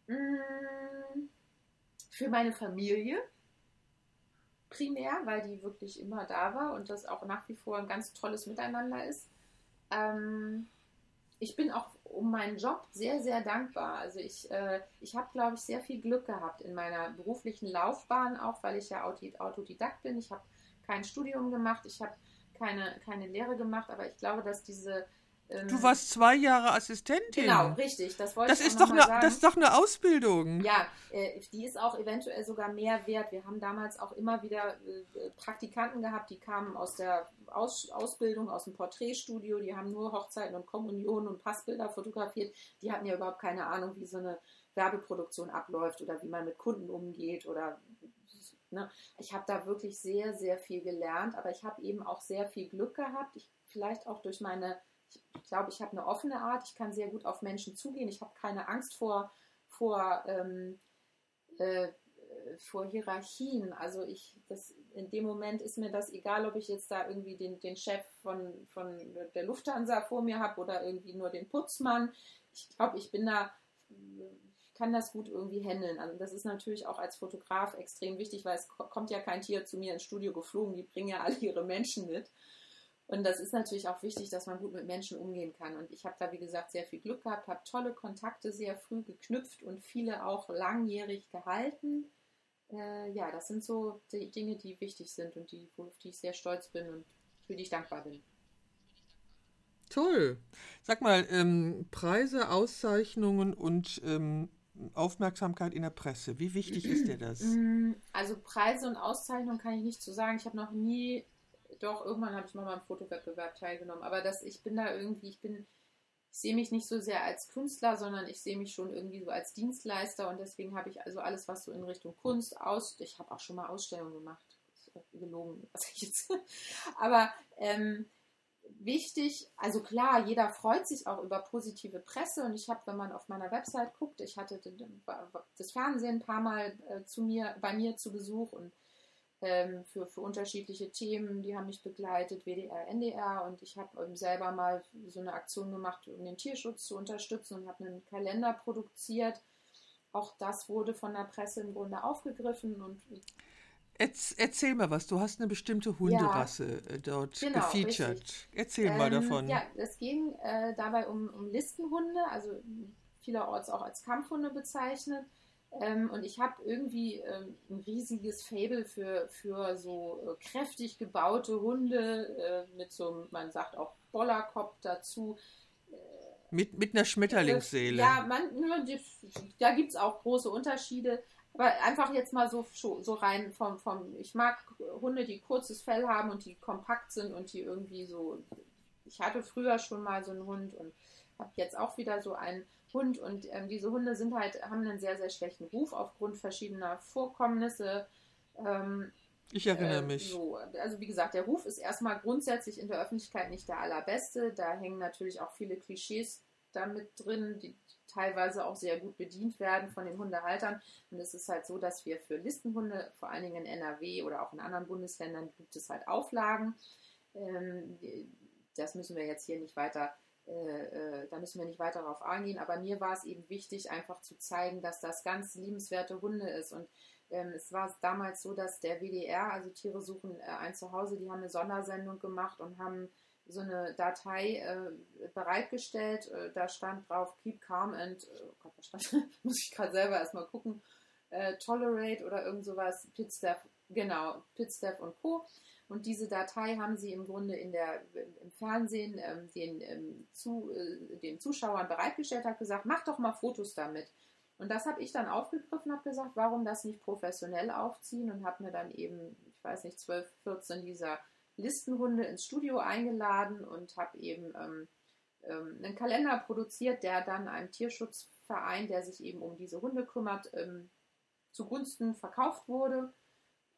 Mm, für meine Familie primär, weil die wirklich immer da war und das auch nach wie vor ein ganz tolles Miteinander ist. Ähm, ich bin auch um meinen Job sehr, sehr dankbar. Also ich, äh, ich habe, glaube ich, sehr viel Glück gehabt in meiner beruflichen Laufbahn, auch weil ich ja Autodidakt bin. Ich habe kein Studium gemacht, ich habe keine, keine Lehre gemacht, aber ich glaube, dass diese ähm, du warst zwei Jahre Assistentin. Genau, richtig. Das wollte das ich ist doch eine, sagen. Das ist doch eine Ausbildung. Ja, äh, die ist auch eventuell sogar mehr wert. Wir haben damals auch immer wieder äh, Praktikanten gehabt, die kamen aus der aus Ausbildung, aus dem Porträtstudio, die haben nur Hochzeiten und Kommunionen und Passbilder fotografiert. Die hatten ja überhaupt keine Ahnung, wie so eine Werbeproduktion abläuft oder wie man mit Kunden umgeht oder ne. ich habe da wirklich sehr, sehr viel gelernt, aber ich habe eben auch sehr viel Glück gehabt. Ich, vielleicht auch durch meine ich glaube, ich habe eine offene Art, ich kann sehr gut auf Menschen zugehen, ich habe keine Angst vor, vor, ähm, äh, vor Hierarchien. Also ich, das, in dem Moment ist mir das egal, ob ich jetzt da irgendwie den, den Chef von, von der Lufthansa vor mir habe oder irgendwie nur den Putzmann. Ich glaube, ich bin da, kann das gut irgendwie handeln. Also das ist natürlich auch als Fotograf extrem wichtig, weil es kommt ja kein Tier zu mir ins Studio geflogen, die bringen ja alle ihre Menschen mit. Und das ist natürlich auch wichtig, dass man gut mit Menschen umgehen kann. Und ich habe da, wie gesagt, sehr viel Glück gehabt, habe tolle Kontakte sehr früh geknüpft und viele auch langjährig gehalten. Äh, ja, das sind so die Dinge, die wichtig sind und die, auf die ich sehr stolz bin und für die ich dankbar bin. Toll. Sag mal, ähm, Preise, Auszeichnungen und ähm, Aufmerksamkeit in der Presse, wie wichtig ist dir das? Also Preise und Auszeichnungen kann ich nicht zu so sagen. Ich habe noch nie doch, irgendwann habe ich mal beim Fotowettbewerb teilgenommen. Aber das, ich bin da irgendwie, ich bin, ich sehe mich nicht so sehr als Künstler, sondern ich sehe mich schon irgendwie so als Dienstleister und deswegen habe ich also alles, was so in Richtung Kunst aus. Ich habe auch schon mal Ausstellungen gemacht. Gelogen, was ich jetzt. (laughs) Aber ähm, wichtig, also klar, jeder freut sich auch über positive Presse und ich habe, wenn man auf meiner Website guckt, ich hatte das Fernsehen ein paar Mal äh, zu mir, bei mir zu Besuch und ähm, für, für unterschiedliche Themen. Die haben mich begleitet, WDR, NDR und ich habe ähm, selber mal so eine Aktion gemacht, um den Tierschutz zu unterstützen und habe einen Kalender produziert. Auch das wurde von der Presse im Grunde aufgegriffen und Erzähl mal was, du hast eine bestimmte Hunderasse ja, äh, dort genau, gefeatured. Richtig. Erzähl ähm, mal davon. Ja, es ging äh, dabei um, um Listenhunde, also vielerorts auch als Kampfhunde bezeichnet. Ähm, und ich habe irgendwie ähm, ein riesiges Fable für, für so äh, kräftig gebaute Hunde äh, mit so, man sagt auch Bollerkopf dazu. Äh, mit, mit einer Schmetterlingsseele. ja, man, da gibt es auch große Unterschiede. Aber einfach jetzt mal so, so rein vom, vom, ich mag Hunde, die kurzes Fell haben und die kompakt sind und die irgendwie so, ich hatte früher schon mal so einen Hund und habe jetzt auch wieder so einen Hund und ähm, diese Hunde sind halt, haben einen sehr, sehr schlechten Ruf aufgrund verschiedener Vorkommnisse. Ähm, ich erinnere äh, mich. So. Also wie gesagt, der Ruf ist erstmal grundsätzlich in der Öffentlichkeit nicht der allerbeste. Da hängen natürlich auch viele Klischees damit drin, die teilweise auch sehr gut bedient werden von den Hundehaltern. Und es ist halt so, dass wir für Listenhunde, vor allen Dingen in NRW oder auch in anderen Bundesländern, gibt es halt Auflagen. Ähm, das müssen wir jetzt hier nicht weiter äh, äh, da müssen wir nicht weiter darauf eingehen, aber mir war es eben wichtig, einfach zu zeigen, dass das ganz liebenswerte Hunde ist. Und ähm, es war damals so, dass der WDR, also Tiere suchen äh, ein Zuhause, die haben eine Sondersendung gemacht und haben so eine Datei äh, bereitgestellt. Da stand drauf Keep Calm and, oh Gott, was stand? (laughs) muss ich gerade selber erstmal gucken, Tolerate oder irgend sowas, Pitstaff, genau, Pitstaff und Co. Und diese Datei haben sie im Grunde in der, im Fernsehen ähm, den, ähm, zu, äh, den Zuschauern bereitgestellt, hat gesagt, mach doch mal Fotos damit. Und das habe ich dann aufgegriffen, habe gesagt, warum das nicht professionell aufziehen und habe mir dann eben, ich weiß nicht, 12, 14 dieser Listenhunde ins Studio eingeladen und habe eben ähm, ähm, einen Kalender produziert, der dann einem Tierschutzverein, der sich eben um diese Hunde kümmert, ähm, zugunsten verkauft wurde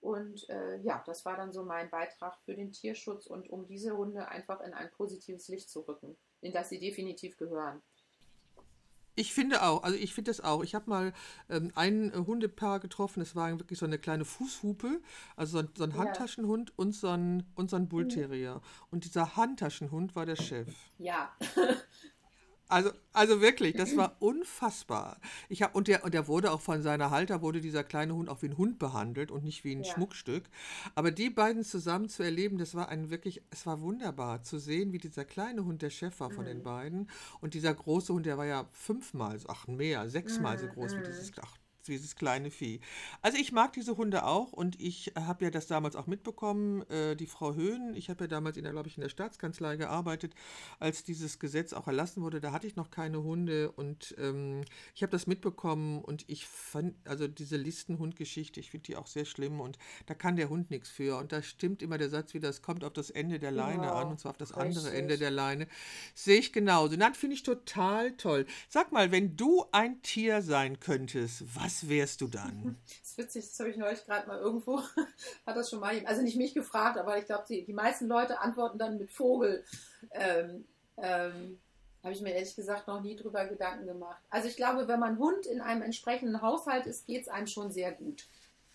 Und äh, ja, das war dann so mein Beitrag für den Tierschutz und um diese Hunde einfach in ein positives Licht zu rücken, in das sie definitiv gehören. Ich finde auch, also ich finde das auch. Ich habe mal ähm, ein äh, Hundepaar getroffen, es war wirklich so eine kleine Fußhupe, also so ein, so ein Handtaschenhund ja. und so ein, und so ein Bullterrier. Und dieser Handtaschenhund war der Chef. Ja. (laughs) Also, also wirklich, das war unfassbar. Ich hab, und, der, und der wurde auch von seiner Halter, wurde dieser kleine Hund auch wie ein Hund behandelt und nicht wie ein ja. Schmuckstück. Aber die beiden zusammen zu erleben, das war ein wirklich, es war wunderbar zu sehen, wie dieser kleine Hund der Chef war von mhm. den beiden. Und dieser große Hund, der war ja fünfmal, ach mehr, sechsmal mhm. so groß wie mhm. dieses, ach, dieses kleine Vieh. Also ich mag diese Hunde auch und ich habe ja das damals auch mitbekommen, äh, die Frau Höhn, ich habe ja damals in der, glaube ich, in der Staatskanzlei gearbeitet, als dieses Gesetz auch erlassen wurde, da hatte ich noch keine Hunde und ähm, ich habe das mitbekommen und ich fand, also diese Listenhundgeschichte, ich finde die auch sehr schlimm und da kann der Hund nichts für und da stimmt immer der Satz wieder, es kommt auf das Ende der Leine genau, an und zwar auf das richtig. andere Ende der Leine. Sehe ich genauso. Das finde ich total toll. Sag mal, wenn du ein Tier sein könntest, was was wärst du dann? (laughs) Das ist witzig, das habe ich neulich gerade mal irgendwo, (laughs) hat das schon mal, also nicht mich gefragt, aber ich glaube, die, die meisten Leute antworten dann mit Vogel. Ähm, ähm, habe ich mir ehrlich gesagt noch nie drüber Gedanken gemacht. Also ich glaube, wenn man Hund in einem entsprechenden Haushalt ist, geht es einem schon sehr gut.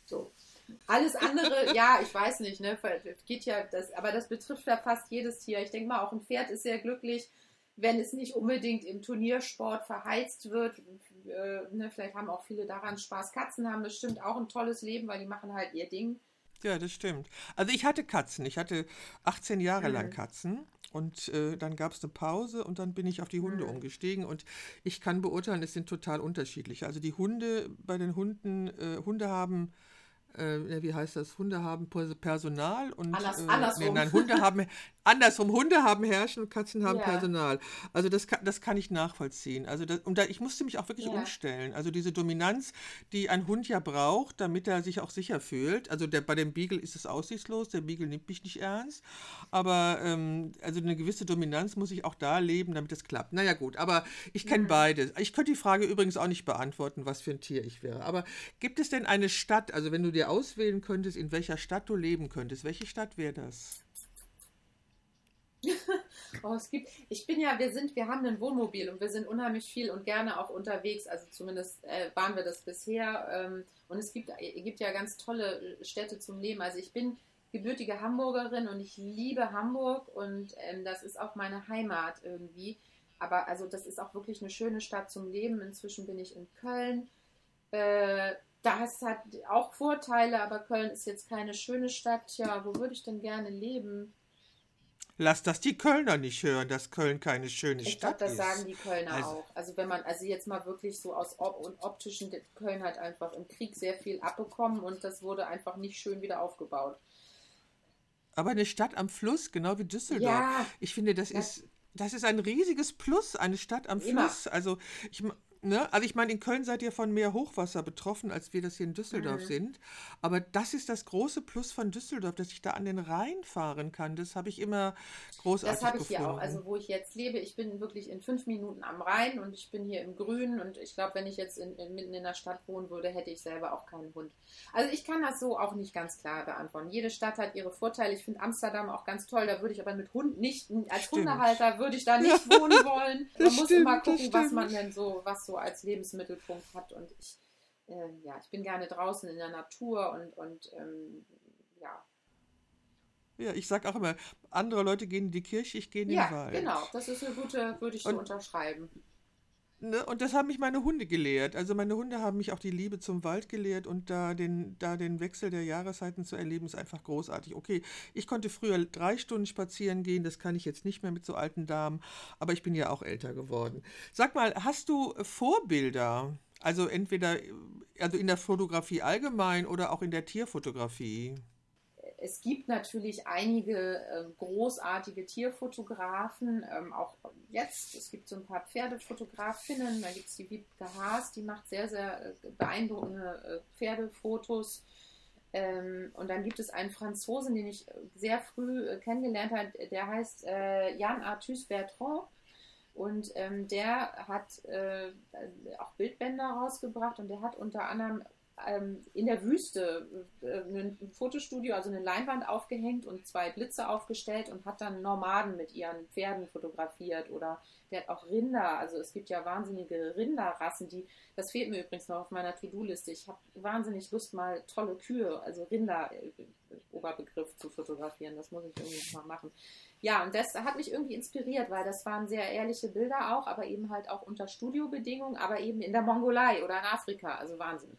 So. Alles andere, (laughs) ja, ich weiß nicht, ne, geht ja, das, aber das betrifft ja fast jedes Tier. Ich denke mal, auch ein Pferd ist sehr glücklich, wenn es nicht unbedingt im Turniersport verheizt wird. Äh, ne, vielleicht haben auch viele daran Spaß. Katzen haben bestimmt auch ein tolles Leben, weil die machen halt ihr Ding. Ja, das stimmt. Also ich hatte Katzen. Ich hatte 18 Jahre mhm. lang Katzen. Und äh, dann gab es eine Pause und dann bin ich auf die Hunde mhm. umgestiegen. Und ich kann beurteilen, es sind total unterschiedlich. Also die Hunde, bei den Hunden, äh, Hunde haben äh, wie heißt das, Hunde haben Personal und Anders, äh, andersrum. Nee, nein, Hunde haben andersrum, Hunde haben Herrschen und Katzen haben ja. Personal. Also das kann, das kann ich nachvollziehen. Also das, und da, ich musste mich auch wirklich ja. umstellen. Also diese Dominanz, die ein Hund ja braucht, damit er sich auch sicher fühlt. Also der, bei dem Beagle ist es aussichtslos, der Beagle nimmt mich nicht ernst. Aber ähm, also eine gewisse Dominanz muss ich auch da leben, damit es klappt. Naja gut, aber ich kenne ja. beide. Ich könnte die Frage übrigens auch nicht beantworten, was für ein Tier ich wäre. Aber gibt es denn eine Stadt, also wenn du dir auswählen könntest, in welcher Stadt du leben könntest, welche Stadt wäre das? (laughs) oh, es gibt, ich bin ja, wir sind, wir haben ein Wohnmobil und wir sind unheimlich viel und gerne auch unterwegs. Also zumindest äh, waren wir das bisher. Ähm, und es gibt, äh, gibt ja ganz tolle Städte zum Leben. Also ich bin gebürtige Hamburgerin und ich liebe Hamburg und ähm, das ist auch meine Heimat irgendwie. Aber also das ist auch wirklich eine schöne Stadt zum Leben. Inzwischen bin ich in Köln. Äh, das hat auch Vorteile, aber Köln ist jetzt keine schöne Stadt. Ja, wo würde ich denn gerne leben? Lass das die Kölner nicht hören, dass Köln keine schöne ich Stadt glaub, ist. Das sagen die Kölner also, auch. Also wenn man, also jetzt mal wirklich so aus Op und optischen, Köln hat einfach im Krieg sehr viel abbekommen und das wurde einfach nicht schön wieder aufgebaut. Aber eine Stadt am Fluss, genau wie Düsseldorf. Ja, ich finde, das, das ist das ist ein riesiges Plus, eine Stadt am Fluss. Immer. Also ich, Ne? Also ich meine, in Köln seid ihr von mehr Hochwasser betroffen, als wir das hier in Düsseldorf mhm. sind. Aber das ist das große Plus von Düsseldorf, dass ich da an den Rhein fahren kann. Das habe ich immer großartig Das habe ich gefunden. hier auch. Also wo ich jetzt lebe, ich bin wirklich in fünf Minuten am Rhein und ich bin hier im Grünen. Und ich glaube, wenn ich jetzt in, in, mitten in der Stadt wohnen würde, hätte ich selber auch keinen Hund. Also ich kann das so auch nicht ganz klar beantworten. Jede Stadt hat ihre Vorteile. Ich finde Amsterdam auch ganz toll. Da würde ich aber mit Hund nicht, als stimmt. Hundehalter würde ich da (laughs) nicht ja. wohnen wollen. Man muss stimmt, immer gucken, was man denn so, was so als Lebensmittelpunkt hat. Und ich, äh, ja, ich bin gerne draußen in der Natur und, und ähm, ja. Ja, ich sage auch immer, andere Leute gehen in die Kirche, ich gehe in ja, den Wald. Ja, genau, das ist eine gute, würde ich so und, unterschreiben. Ne, und das haben mich meine Hunde gelehrt. Also meine Hunde haben mich auch die Liebe zum Wald gelehrt und da den, da den Wechsel der Jahreszeiten zu erleben, ist einfach großartig. Okay, ich konnte früher drei Stunden spazieren gehen, das kann ich jetzt nicht mehr mit so alten Damen, aber ich bin ja auch älter geworden. Sag mal, hast du Vorbilder? Also entweder also in der Fotografie allgemein oder auch in der Tierfotografie? Es gibt natürlich einige äh, großartige Tierfotografen, ähm, auch jetzt. Es gibt so ein paar Pferdefotografinnen. Da gibt es die Wiebke Haas, die macht sehr, sehr äh, beeindruckende äh, Pferdefotos. Ähm, und dann gibt es einen Franzosen, den ich sehr früh äh, kennengelernt habe, der heißt äh, Jan Arthus Bertrand. Und ähm, der hat äh, auch Bildbänder rausgebracht und der hat unter anderem ähm, in der Wüste äh, ein Fotostudio, also eine Leinwand aufgehängt und zwei Blitze aufgestellt und hat dann Nomaden mit ihren Pferden fotografiert oder der hat auch Rinder, also es gibt ja wahnsinnige Rinderrassen, die, das fehlt mir übrigens noch auf meiner To-Do-Liste. Ich habe wahnsinnig Lust, mal tolle Kühe, also Rinder, äh, Oberbegriff zu fotografieren. Das muss ich irgendwie mal machen. Ja, und das hat mich irgendwie inspiriert, weil das waren sehr ehrliche Bilder auch, aber eben halt auch unter Studiobedingungen, aber eben in der Mongolei oder in Afrika. Also Wahnsinn.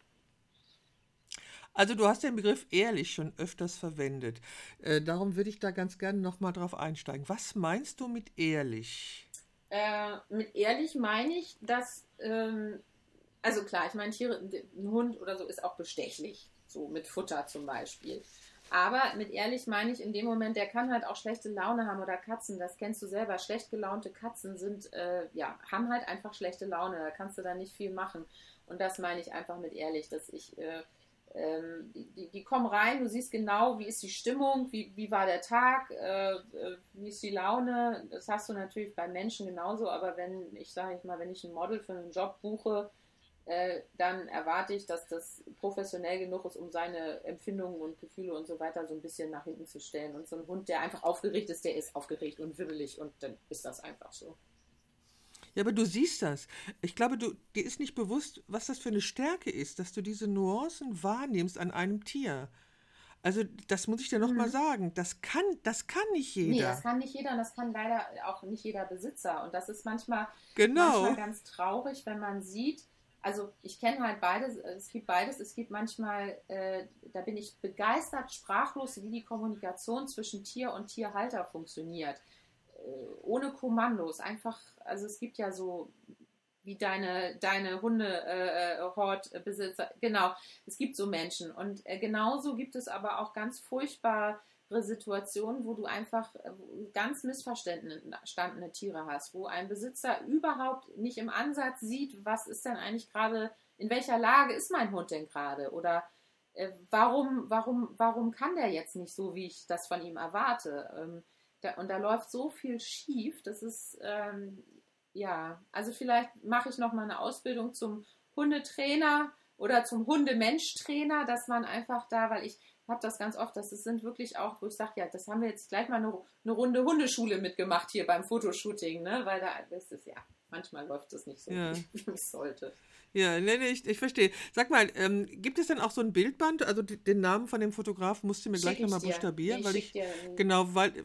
Also du hast den Begriff ehrlich schon öfters verwendet. Äh, darum würde ich da ganz gerne nochmal drauf einsteigen. Was meinst du mit ehrlich? Äh, mit ehrlich meine ich, dass, ähm, also klar, ich meine, Tiere, ein Hund oder so ist auch bestechlich, so mit Futter zum Beispiel. Aber mit ehrlich meine ich in dem Moment, der kann halt auch schlechte Laune haben oder Katzen, das kennst du selber. Schlecht gelaunte Katzen sind, äh, ja, haben halt einfach schlechte Laune. Da kannst du dann nicht viel machen. Und das meine ich einfach mit ehrlich, dass ich, äh, ähm, die, die, kommen rein, du siehst genau, wie ist die Stimmung, wie, wie war der Tag, äh, äh, wie ist die Laune. Das hast du natürlich bei Menschen genauso, aber wenn ich sage ich mal, wenn ich ein Model für einen Job buche, äh, dann erwarte ich, dass das professionell genug ist, um seine Empfindungen und Gefühle und so weiter so ein bisschen nach hinten zu stellen. Und so ein Hund, der einfach aufgeregt ist, der ist aufgeregt und wibbelig und dann ist das einfach so. Ja, aber du siehst das. Ich glaube, du, dir ist nicht bewusst, was das für eine Stärke ist, dass du diese Nuancen wahrnimmst an einem Tier. Also, das muss ich dir nochmal mhm. sagen. Das kann, das kann nicht jeder. Nee, das kann nicht jeder und das kann leider auch nicht jeder Besitzer. Und das ist manchmal, genau. manchmal ganz traurig, wenn man sieht, also ich kenne halt beides, es gibt beides. Es gibt manchmal, äh, da bin ich begeistert, sprachlos, wie die Kommunikation zwischen Tier und Tierhalter funktioniert. Äh, ohne Kommandos, einfach, also es gibt ja so wie deine, deine Hunde-Hort-Besitzer, äh, genau, es gibt so Menschen. Und äh, genauso gibt es aber auch ganz furchtbare Situationen, wo du einfach äh, ganz missverstandene Tiere hast, wo ein Besitzer überhaupt nicht im Ansatz sieht, was ist denn eigentlich gerade, in welcher Lage ist mein Hund denn gerade? Oder äh, warum, warum, warum kann der jetzt nicht so, wie ich das von ihm erwarte? Ähm, da, und da läuft so viel schief, das ist, ähm, ja, also vielleicht mache ich noch mal eine Ausbildung zum Hundetrainer oder zum Hundemensch-Trainer, dass man einfach da, weil ich habe das ganz oft, das sind wirklich auch, wo ich sage, ja, das haben wir jetzt gleich mal eine, eine Runde Hundeschule mitgemacht hier beim Fotoshooting, ne? weil da ist es ja, manchmal läuft es nicht so, ja. wie (laughs) es sollte. Ja, nee, nee, ich, ich verstehe. Sag mal, ähm, gibt es denn auch so ein Bildband? Also den Namen von dem Fotografen musst du mir Schick gleich nochmal buchstabieren, nee, weil ich, genau, weil,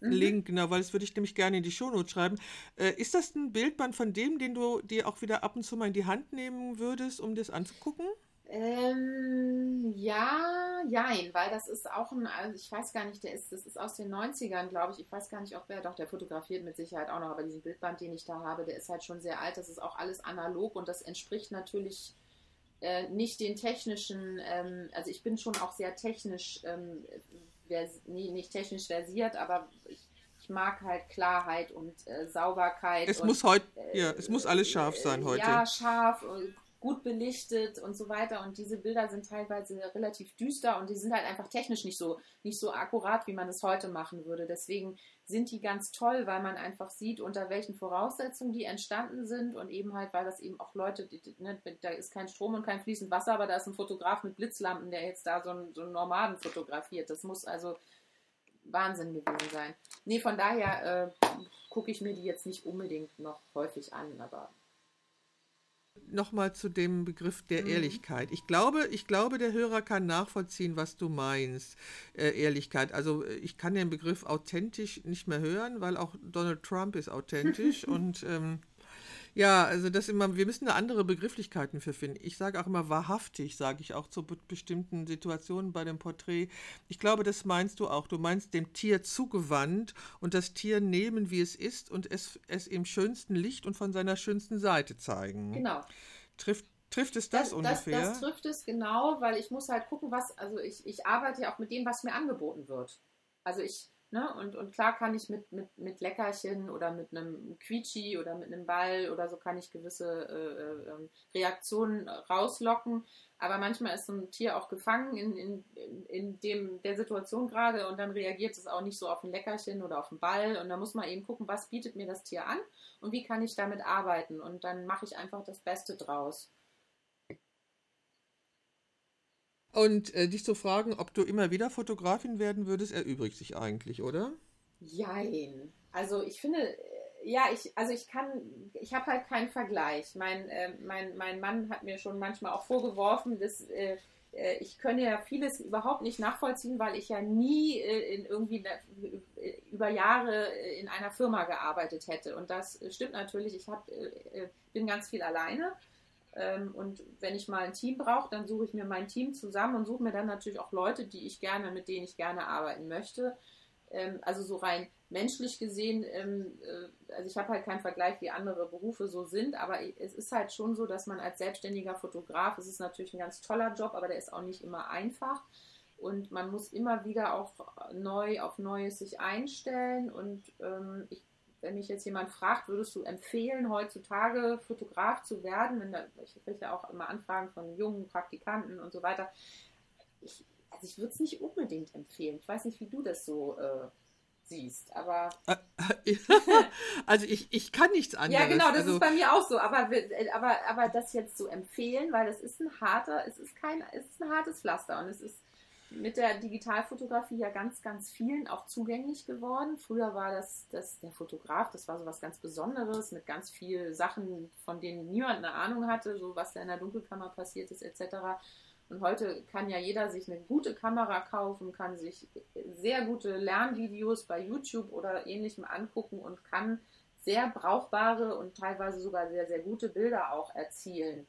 mhm. Link, genau, weil das würde ich nämlich gerne in die Shownotes schreiben. Äh, ist das ein Bildband von dem, den du dir auch wieder ab und zu mal in die Hand nehmen würdest, um das anzugucken? Ähm, ja, jein, weil das ist auch ein, also ich weiß gar nicht, der ist, das ist aus den 90ern, glaube ich. Ich weiß gar nicht, ob wer, doch, der fotografiert mit Sicherheit auch noch, aber diesen Bildband, den ich da habe, der ist halt schon sehr alt. Das ist auch alles analog und das entspricht natürlich äh, nicht den technischen, ähm, also ich bin schon auch sehr technisch ähm, vers nee, nicht technisch versiert, aber ich, ich mag halt Klarheit und äh, Sauberkeit. Es und, muss heute, äh, ja, es muss alles scharf sein heute. Ja, scharf, gut belichtet und so weiter. Und diese Bilder sind teilweise relativ düster und die sind halt einfach technisch nicht so, nicht so akkurat, wie man es heute machen würde. Deswegen sind die ganz toll, weil man einfach sieht, unter welchen Voraussetzungen die entstanden sind und eben halt, weil das eben auch Leute, die, ne, da ist kein Strom und kein fließend Wasser, aber da ist ein Fotograf mit Blitzlampen, der jetzt da so einen, so einen Nomaden fotografiert. Das muss also Wahnsinn gewesen sein. Nee, von daher äh, gucke ich mir die jetzt nicht unbedingt noch häufig an, aber nochmal zu dem Begriff der mhm. Ehrlichkeit. Ich glaube, ich glaube, der Hörer kann nachvollziehen, was du meinst. Äh, Ehrlichkeit. Also ich kann den Begriff authentisch nicht mehr hören, weil auch Donald Trump ist authentisch (laughs) und ähm, ja, also das immer, wir müssen da andere Begrifflichkeiten für finden. Ich sage auch immer wahrhaftig, sage ich auch zu bestimmten Situationen bei dem Porträt. Ich glaube, das meinst du auch. Du meinst dem Tier zugewandt und das Tier nehmen, wie es ist und es, es im schönsten Licht und von seiner schönsten Seite zeigen. Genau. Trifft Trifft es das, das ungefähr? Das, das, trifft es genau, weil ich muss halt gucken, was, also ich, ich arbeite ja auch mit dem, was mir angeboten wird. Also ich, Ne? Und, und klar kann ich mit, mit, mit Leckerchen oder mit einem Quietschi oder mit einem Ball oder so kann ich gewisse äh, äh, Reaktionen rauslocken. Aber manchmal ist so ein Tier auch gefangen in, in, in dem, der Situation gerade und dann reagiert es auch nicht so auf ein Leckerchen oder auf einen Ball. Und da muss man eben gucken, was bietet mir das Tier an und wie kann ich damit arbeiten. Und dann mache ich einfach das Beste draus. Und äh, dich zu fragen, ob du immer wieder Fotografin werden würdest, erübrigt sich eigentlich, oder? Jein. Also ich finde, äh, ja, ich, also ich kann, ich habe halt keinen Vergleich. Mein, äh, mein, mein Mann hat mir schon manchmal auch vorgeworfen, dass äh, äh ich könne ja vieles überhaupt nicht nachvollziehen, weil ich ja nie äh, in irgendwie über Jahre in einer Firma gearbeitet hätte. Und das stimmt natürlich. Ich hab, bin ganz viel alleine. Ähm, und wenn ich mal ein Team brauche, dann suche ich mir mein Team zusammen und suche mir dann natürlich auch Leute, die ich gerne, mit denen ich gerne arbeiten möchte. Ähm, also so rein menschlich gesehen, ähm, äh, also ich habe halt keinen Vergleich, wie andere Berufe so sind, aber es ist halt schon so, dass man als selbstständiger Fotograf, es ist natürlich ein ganz toller Job, aber der ist auch nicht immer einfach. Und man muss immer wieder auch neu auf Neues sich einstellen. Und ich, wenn mich jetzt jemand fragt, würdest du empfehlen, heutzutage Fotograf zu werden? Wenn da, ich kriege ja auch immer Anfragen von jungen Praktikanten und so weiter. Ich, also ich würde es nicht unbedingt empfehlen. Ich weiß nicht, wie du das so äh, siehst, aber. (laughs) also ich, ich kann nichts anderes. Ja, genau, das also, ist bei mir auch so. Aber, aber, aber das jetzt zu empfehlen, weil das ist ein harter, es ist kein, es ist ein hartes Pflaster und es ist mit der Digitalfotografie ja ganz, ganz vielen auch zugänglich geworden. Früher war das, das der Fotograf, das war so was ganz Besonderes mit ganz vielen Sachen, von denen niemand eine Ahnung hatte, so was da in der Dunkelkammer passiert ist, etc. Und heute kann ja jeder sich eine gute Kamera kaufen, kann sich sehr gute Lernvideos bei YouTube oder ähnlichem angucken und kann sehr brauchbare und teilweise sogar sehr, sehr gute Bilder auch erzielen.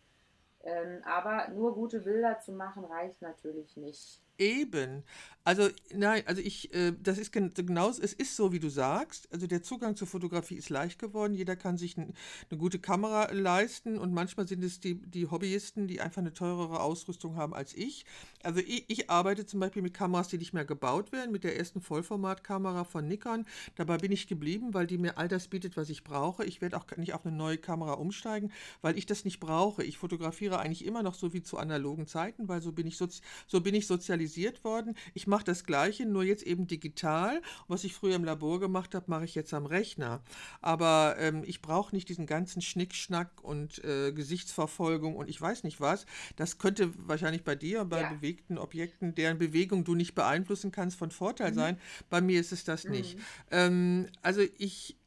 Ähm, aber nur gute Bilder zu machen reicht natürlich nicht. Eben. Also, nein, also ich, äh, das ist genau, es ist so, wie du sagst. Also der Zugang zur Fotografie ist leicht geworden. Jeder kann sich eine gute Kamera leisten und manchmal sind es die, die Hobbyisten, die einfach eine teurere Ausrüstung haben als ich. Also ich, ich arbeite zum Beispiel mit Kameras, die nicht mehr gebaut werden, mit der ersten Vollformatkamera von Nikon. Dabei bin ich geblieben, weil die mir all das bietet, was ich brauche. Ich werde auch nicht auf eine neue Kamera umsteigen, weil ich das nicht brauche. Ich fotografiere eigentlich immer noch so wie zu analogen Zeiten, weil so bin ich, sozi so bin ich sozialisiert worden. Ich mache das Gleiche, nur jetzt eben digital. Was ich früher im Labor gemacht habe, mache ich jetzt am Rechner. Aber ähm, ich brauche nicht diesen ganzen Schnickschnack und äh, Gesichtsverfolgung und ich weiß nicht was. Das könnte wahrscheinlich bei dir, bei ja. bewegten Objekten, deren Bewegung du nicht beeinflussen kannst, von Vorteil mhm. sein. Bei mir ist es das mhm. nicht. Ähm, also ich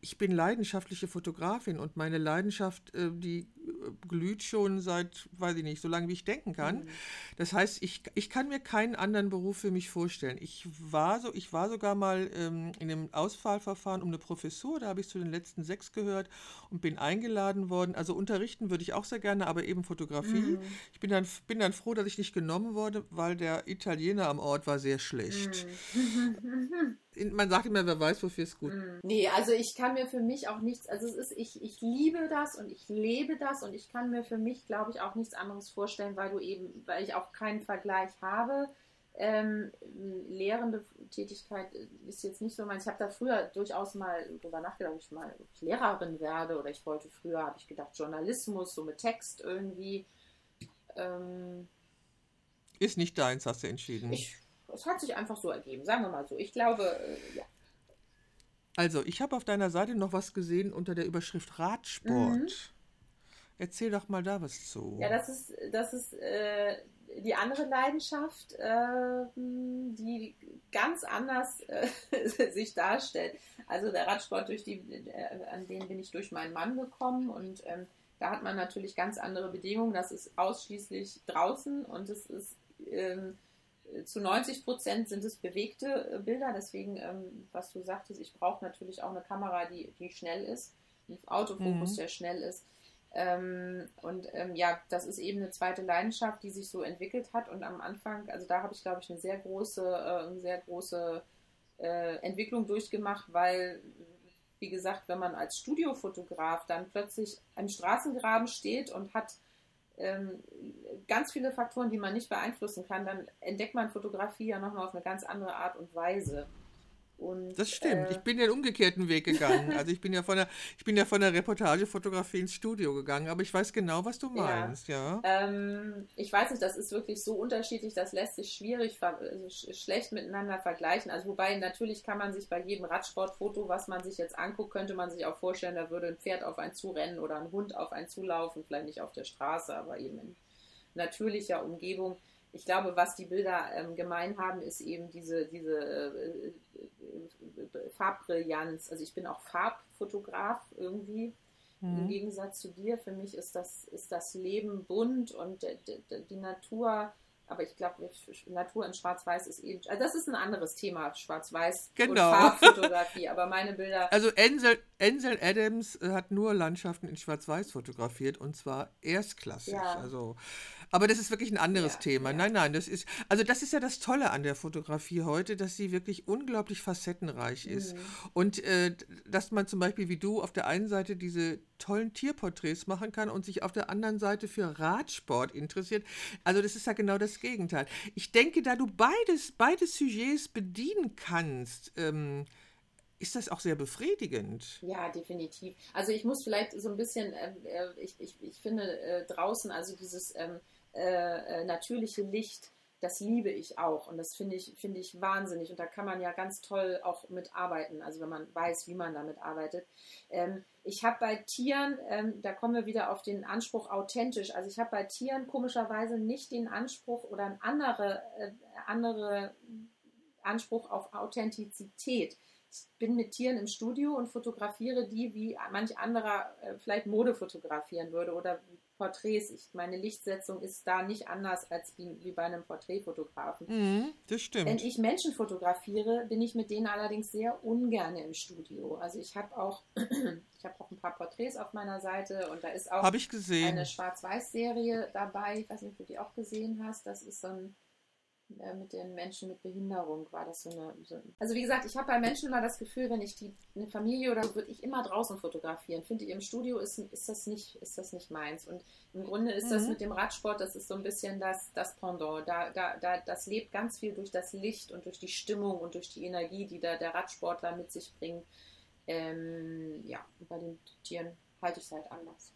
ich bin leidenschaftliche Fotografin und meine Leidenschaft, äh, die glüht schon seit, weiß ich nicht, so lange wie ich denken kann. Mhm. Das heißt, ich, ich kann mir keinen anderen Beruf für mich vorstellen. Ich war so, ich war sogar mal ähm, in einem Auswahlverfahren um eine Professur, da habe ich zu den letzten sechs gehört und bin eingeladen worden. Also unterrichten würde ich auch sehr gerne, aber eben Fotografie. Mhm. Ich bin dann, bin dann froh, dass ich nicht genommen wurde, weil der Italiener am Ort war sehr schlecht. Mhm. Man sagt immer, wer weiß, wofür es gut. Mhm. Nee, also ich kann mir für mich auch nichts, also es ist, ich, ich liebe das und ich lebe das und ich kann mir für mich, glaube ich, auch nichts anderes vorstellen, weil du eben, weil ich auch keinen Vergleich habe. Ähm, lehrende Tätigkeit ist jetzt nicht so meins. Ich habe da früher durchaus mal drüber nachgedacht, ob ich mal ob ich Lehrerin werde oder ich wollte früher, habe ich gedacht, Journalismus, so mit Text irgendwie. Ähm, ist nicht deins, hast du entschieden. Ich es hat sich einfach so ergeben, sagen wir mal so. Ich glaube, äh, ja. Also, ich habe auf deiner Seite noch was gesehen unter der Überschrift Radsport. Mhm. Erzähl doch mal da was zu. Ja, das ist, das ist äh, die andere Leidenschaft, äh, die ganz anders äh, (laughs) sich darstellt. Also der Radsport, durch die, äh, an den bin ich durch meinen Mann gekommen und ähm, da hat man natürlich ganz andere Bedingungen. Das ist ausschließlich draußen und es ist ähm, zu 90 Prozent sind es bewegte äh, Bilder. Deswegen, ähm, was du sagtest, ich brauche natürlich auch eine Kamera, die, die schnell ist, ein Autofokus, mhm. der schnell ist. Ähm, und ähm, ja, das ist eben eine zweite Leidenschaft, die sich so entwickelt hat. Und am Anfang, also da habe ich, glaube ich, eine sehr große, äh, eine sehr große äh, Entwicklung durchgemacht, weil, wie gesagt, wenn man als Studiofotograf dann plötzlich im Straßengraben steht und hat ähm, ganz viele Faktoren, die man nicht beeinflussen kann, dann entdeckt man Fotografie ja nochmal auf eine ganz andere Art und Weise. Und, das stimmt. Äh, ich bin ja den umgekehrten Weg gegangen. Also ich bin ja von der, (laughs) ich bin ja von der Reportagefotografie ins Studio gegangen, aber ich weiß genau, was du meinst, ja. ja. Ähm, ich weiß nicht, das ist wirklich so unterschiedlich, das lässt sich schwierig, also schlecht miteinander vergleichen. Also wobei natürlich kann man sich bei jedem Radsportfoto, was man sich jetzt anguckt, könnte man sich auch vorstellen, da würde ein Pferd auf einen zurennen oder ein Hund auf einen zulaufen, vielleicht nicht auf der Straße, aber eben in natürlicher Umgebung ich glaube, was die Bilder ähm, gemein haben, ist eben diese, diese äh, Farbbrillanz. Also ich bin auch Farbfotograf irgendwie. Mhm. Im Gegensatz zu dir, für mich ist das, ist das Leben bunt und die Natur aber ich glaube, Natur in Schwarz-Weiß ist eben. Also das ist ein anderes Thema, Schwarz-Weiß genau. und Farbfotografie. aber meine Bilder. Also Ansel, Ansel Adams äh, hat nur Landschaften in Schwarz-Weiß fotografiert und zwar erstklassig. Ja. Also aber das ist wirklich ein anderes ja, Thema. Ja. Nein, nein, das ist, also das ist ja das Tolle an der Fotografie heute, dass sie wirklich unglaublich facettenreich ist. Mhm. Und äh, dass man zum Beispiel wie du auf der einen Seite diese tollen Tierporträts machen kann und sich auf der anderen Seite für Radsport interessiert. Also das ist ja genau das Gegenteil. Ich denke, da du beides, beide Sujets bedienen kannst, ähm, ist das auch sehr befriedigend. Ja, definitiv. Also ich muss vielleicht so ein bisschen, ähm, äh, ich, ich, ich finde äh, draußen, also dieses ähm, äh, äh, natürliche Licht, das liebe ich auch und das finde ich, finde ich wahnsinnig und da kann man ja ganz toll auch mitarbeiten, also wenn man weiß, wie man damit arbeitet. Ähm, ich habe bei Tieren, ähm, da kommen wir wieder auf den Anspruch authentisch, also ich habe bei Tieren komischerweise nicht den Anspruch oder ein andere, äh, andere Anspruch auf Authentizität. Ich bin mit Tieren im Studio und fotografiere die, wie manch anderer äh, vielleicht Mode fotografieren würde oder Porträts. Ich, meine Lichtsetzung ist da nicht anders als wie, wie bei einem Porträtfotografen. Mhm, das stimmt. Wenn ich Menschen fotografiere, bin ich mit denen allerdings sehr ungern im Studio. Also ich habe auch, (clears throat) ich habe auch ein paar Porträts auf meiner Seite und da ist auch eine Schwarz-Weiß-Serie dabei. Ich weiß nicht, ob du die auch gesehen hast. Das ist so ein äh, mit den Menschen mit Behinderung war das so eine. So also wie gesagt, ich habe bei Menschen immer das Gefühl, wenn ich die eine Familie oder so, würde ich immer draußen fotografieren. Finde ich im Studio ist, ist das nicht ist das nicht meins. Und im Grunde ist mhm. das mit dem Radsport, das ist so ein bisschen das das Pendant. Da, da, da das lebt ganz viel durch das Licht und durch die Stimmung und durch die Energie, die da der Radsportler mit sich bringt. Ähm, ja, bei den Tieren halte ich es halt anders.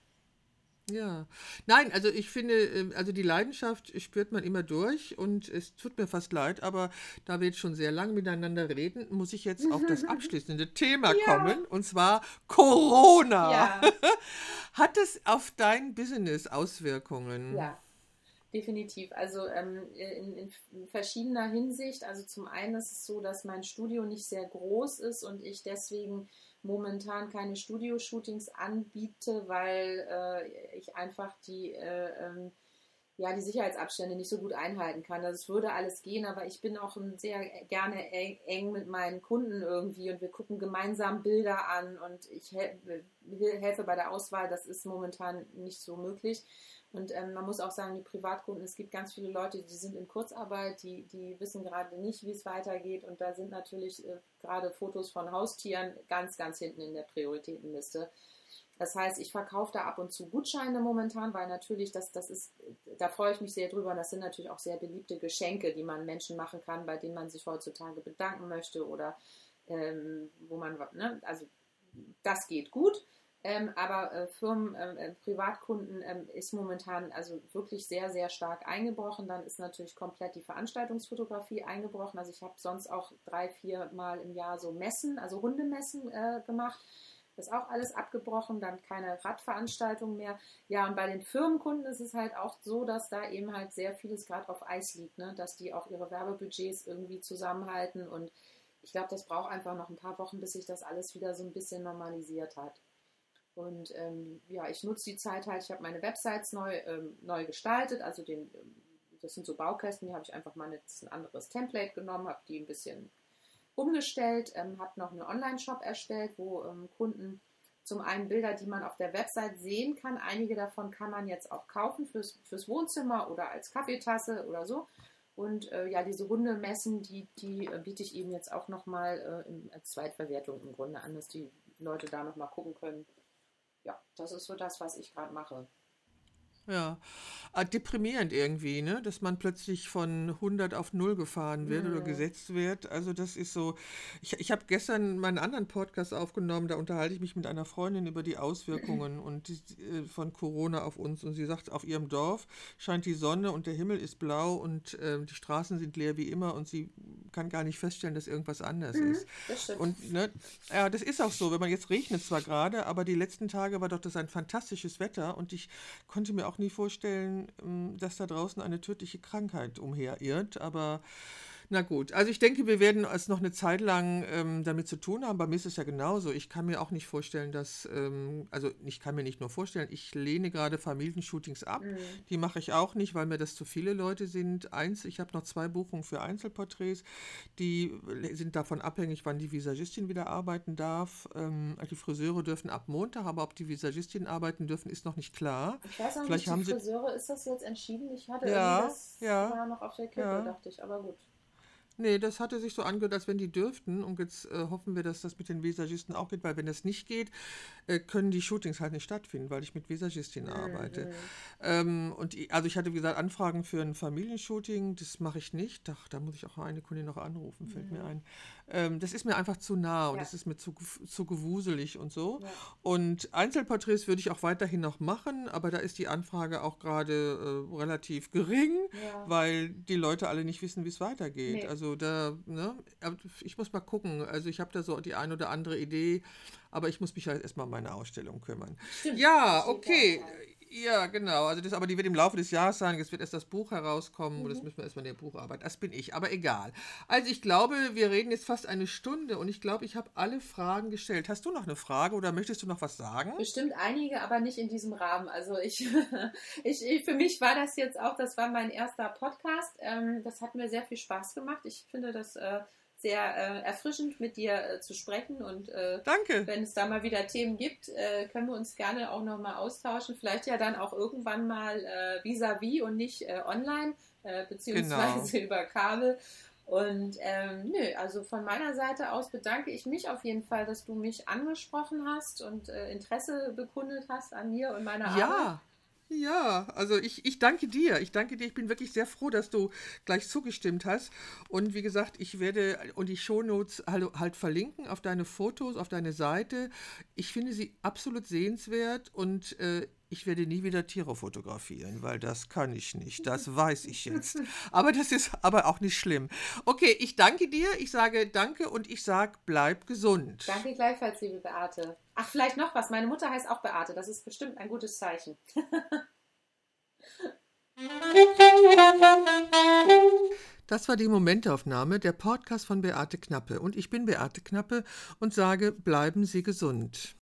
Ja, nein, also ich finde, ähm, also die Leidenschaft spürt man immer durch und es tut mir fast leid, aber da wir jetzt schon sehr lange miteinander reden, muss ich jetzt auf das (laughs) abschließende Thema ja. kommen und zwar Corona. Ja. (laughs) Hat es auf dein Business Auswirkungen? Ja, definitiv. Also ähm, in, in, verschiedener Hinsicht. Also zum einen ist es so, dass mein Studio nicht sehr groß ist und ich deswegen momentan keine Studio-Shootings anbiete, weil äh, ich einfach die, äh, ähm, ja, die Sicherheitsabstände nicht so gut einhalten kann. Also es würde alles gehen, aber ich bin auch sehr gerne eng, eng mit meinen Kunden irgendwie und wir gucken gemeinsam Bilder an und ich helfe bei der Auswahl. Das ist momentan nicht so möglich. Und ähm, man muss auch sagen, die Privatkunden, es gibt ganz viele Leute, die sind in Kurzarbeit, die, die wissen gerade nicht, wie es weitergeht. Und da sind natürlich äh, gerade Fotos von Haustieren ganz, ganz hinten in der Prioritätenliste. Das heißt, ich verkaufe da ab und zu Gutscheine momentan, weil natürlich das, das ist, da freue ich mich sehr drüber. Und das sind natürlich auch sehr beliebte Geschenke, die man Menschen machen kann, bei denen man sich heutzutage bedanken möchte oder ähm, wo man, ne, also das geht gut. Ähm, aber äh, Firmen, ähm, äh, Privatkunden ähm, ist momentan also wirklich sehr, sehr stark eingebrochen. Dann ist natürlich komplett die Veranstaltungsfotografie eingebrochen. Also ich habe sonst auch drei, vier Mal im Jahr so Messen, also Hundemessen äh, gemacht. Das ist auch alles abgebrochen, dann keine Radveranstaltungen mehr. Ja, und bei den Firmenkunden ist es halt auch so, dass da eben halt sehr vieles gerade auf Eis liegt, ne? dass die auch ihre Werbebudgets irgendwie zusammenhalten. Und ich glaube, das braucht einfach noch ein paar Wochen, bis sich das alles wieder so ein bisschen normalisiert hat. Und ähm, ja, ich nutze die Zeit halt, ich habe meine Websites neu, ähm, neu gestaltet, also den, ähm, das sind so Baukästen, die habe ich einfach mal jetzt ein anderes Template genommen, habe die ein bisschen umgestellt, ähm, habe noch einen Online-Shop erstellt, wo ähm, Kunden zum einen Bilder, die man auf der Website sehen kann, einige davon kann man jetzt auch kaufen fürs, fürs Wohnzimmer oder als Kaffeetasse oder so. Und äh, ja, diese Hundemessen, die, die äh, biete ich eben jetzt auch nochmal äh, als Zweitverwertung im Grunde an, dass die Leute da nochmal gucken können, ja, das ist so das, was ich gerade mache. Ja, ah, deprimierend irgendwie, ne? dass man plötzlich von 100 auf 0 gefahren wird mhm. oder gesetzt wird. Also das ist so, ich, ich habe gestern meinen anderen Podcast aufgenommen, da unterhalte ich mich mit einer Freundin über die Auswirkungen (clears throat) und die, äh, von Corona auf uns. Und sie sagt, auf ihrem Dorf scheint die Sonne und der Himmel ist blau und äh, die Straßen sind leer wie immer und sie kann gar nicht feststellen, dass irgendwas anders mhm, ist. Das stimmt. Und ne, ja, das ist auch so. Wenn man jetzt regnet zwar gerade, aber die letzten Tage war doch das ein fantastisches Wetter und ich konnte mir auch nie vorstellen, ähm, dass da draußen eine tödliche Krankheit umherirrt. Aber na gut, also ich denke, wir werden es noch eine Zeit lang ähm, damit zu tun haben. Bei mir ist es ja genauso. Ich kann mir auch nicht vorstellen, dass, ähm, also ich kann mir nicht nur vorstellen, ich lehne gerade Familienshootings ab. Mhm. Die mache ich auch nicht, weil mir das zu viele Leute sind. Eins, ich habe noch zwei Buchungen für Einzelporträts, die sind davon abhängig, wann die Visagistin wieder arbeiten darf. Ähm, die Friseure dürfen ab Montag, aber ob die Visagistin arbeiten dürfen, ist noch nicht klar. Ich weiß auch Vielleicht nicht, die Friseure, ist das jetzt entschieden? Ich hatte ja, das ja, war noch auf der Kippe, ja. dachte ich, aber gut. Nee, das hatte sich so angehört, als wenn die dürften. Und jetzt äh, hoffen wir, dass das mit den Visagisten auch geht, weil wenn das nicht geht, äh, können die Shootings halt nicht stattfinden, weil ich mit Visagistinnen mhm. arbeite. Ähm, und ich, also ich hatte, wie gesagt, Anfragen für ein Familienshooting, das mache ich nicht. Ach, da muss ich auch eine Kundin noch anrufen, fällt mhm. mir ein. Ähm, das ist mir einfach zu nah und ja. das ist mir zu, zu gewuselig und so. Ja. Und Einzelporträts würde ich auch weiterhin noch machen, aber da ist die Anfrage auch gerade äh, relativ gering, ja. weil die Leute alle nicht wissen, wie es weitergeht. Nee. Also da, ne, ich muss mal gucken. Also ich habe da so die ein oder andere Idee, aber ich muss mich halt erstmal um meine Ausstellung kümmern. Stimmt. Ja, okay. Ja, genau. Also das, aber die wird im Laufe des Jahres sein. Jetzt wird erst das Buch herauskommen mhm. und das müssen wir erstmal in der Bucharbeit. Das bin ich, aber egal. Also ich glaube, wir reden jetzt fast eine Stunde und ich glaube, ich habe alle Fragen gestellt. Hast du noch eine Frage oder möchtest du noch was sagen? Bestimmt einige, aber nicht in diesem Rahmen. Also ich, (laughs) ich, ich für mich war das jetzt auch, das war mein erster Podcast. Ähm, das hat mir sehr viel Spaß gemacht. Ich finde das äh, sehr äh, erfrischend, mit dir äh, zu sprechen. Und äh, Danke. wenn es da mal wieder Themen gibt, äh, können wir uns gerne auch nochmal austauschen. Vielleicht ja dann auch irgendwann mal äh, vis-à-vis und nicht äh, online, beziehungsweise genau. (laughs) über Kabel. Und ähm, nö, also von meiner Seite aus bedanke ich mich auf jeden Fall, dass du mich angesprochen hast und Interesse bekundet hast an mir und meiner ja. Arbeit. Ja. Ja, also ich, ich danke dir. Ich danke dir. Ich bin wirklich sehr froh, dass du gleich zugestimmt hast. Und wie gesagt, ich werde und die Shownotes halt, verlinken auf deine Fotos, auf deine Seite. Ich finde sie absolut sehenswert und äh, ich werde nie wieder Tiere fotografieren, weil das kann ich nicht. Das weiß ich jetzt. Aber das ist aber auch nicht schlimm. Okay, ich danke dir. Ich sage danke und ich sage, bleib gesund. Danke gleichfalls, liebe Beate. Ach, vielleicht noch was. Meine Mutter heißt auch Beate. Das ist bestimmt ein gutes Zeichen. (laughs) Das war die Momentaufnahme, der Podcast von Beate Knappe. Und ich bin Beate Knappe und sage, bleiben Sie gesund.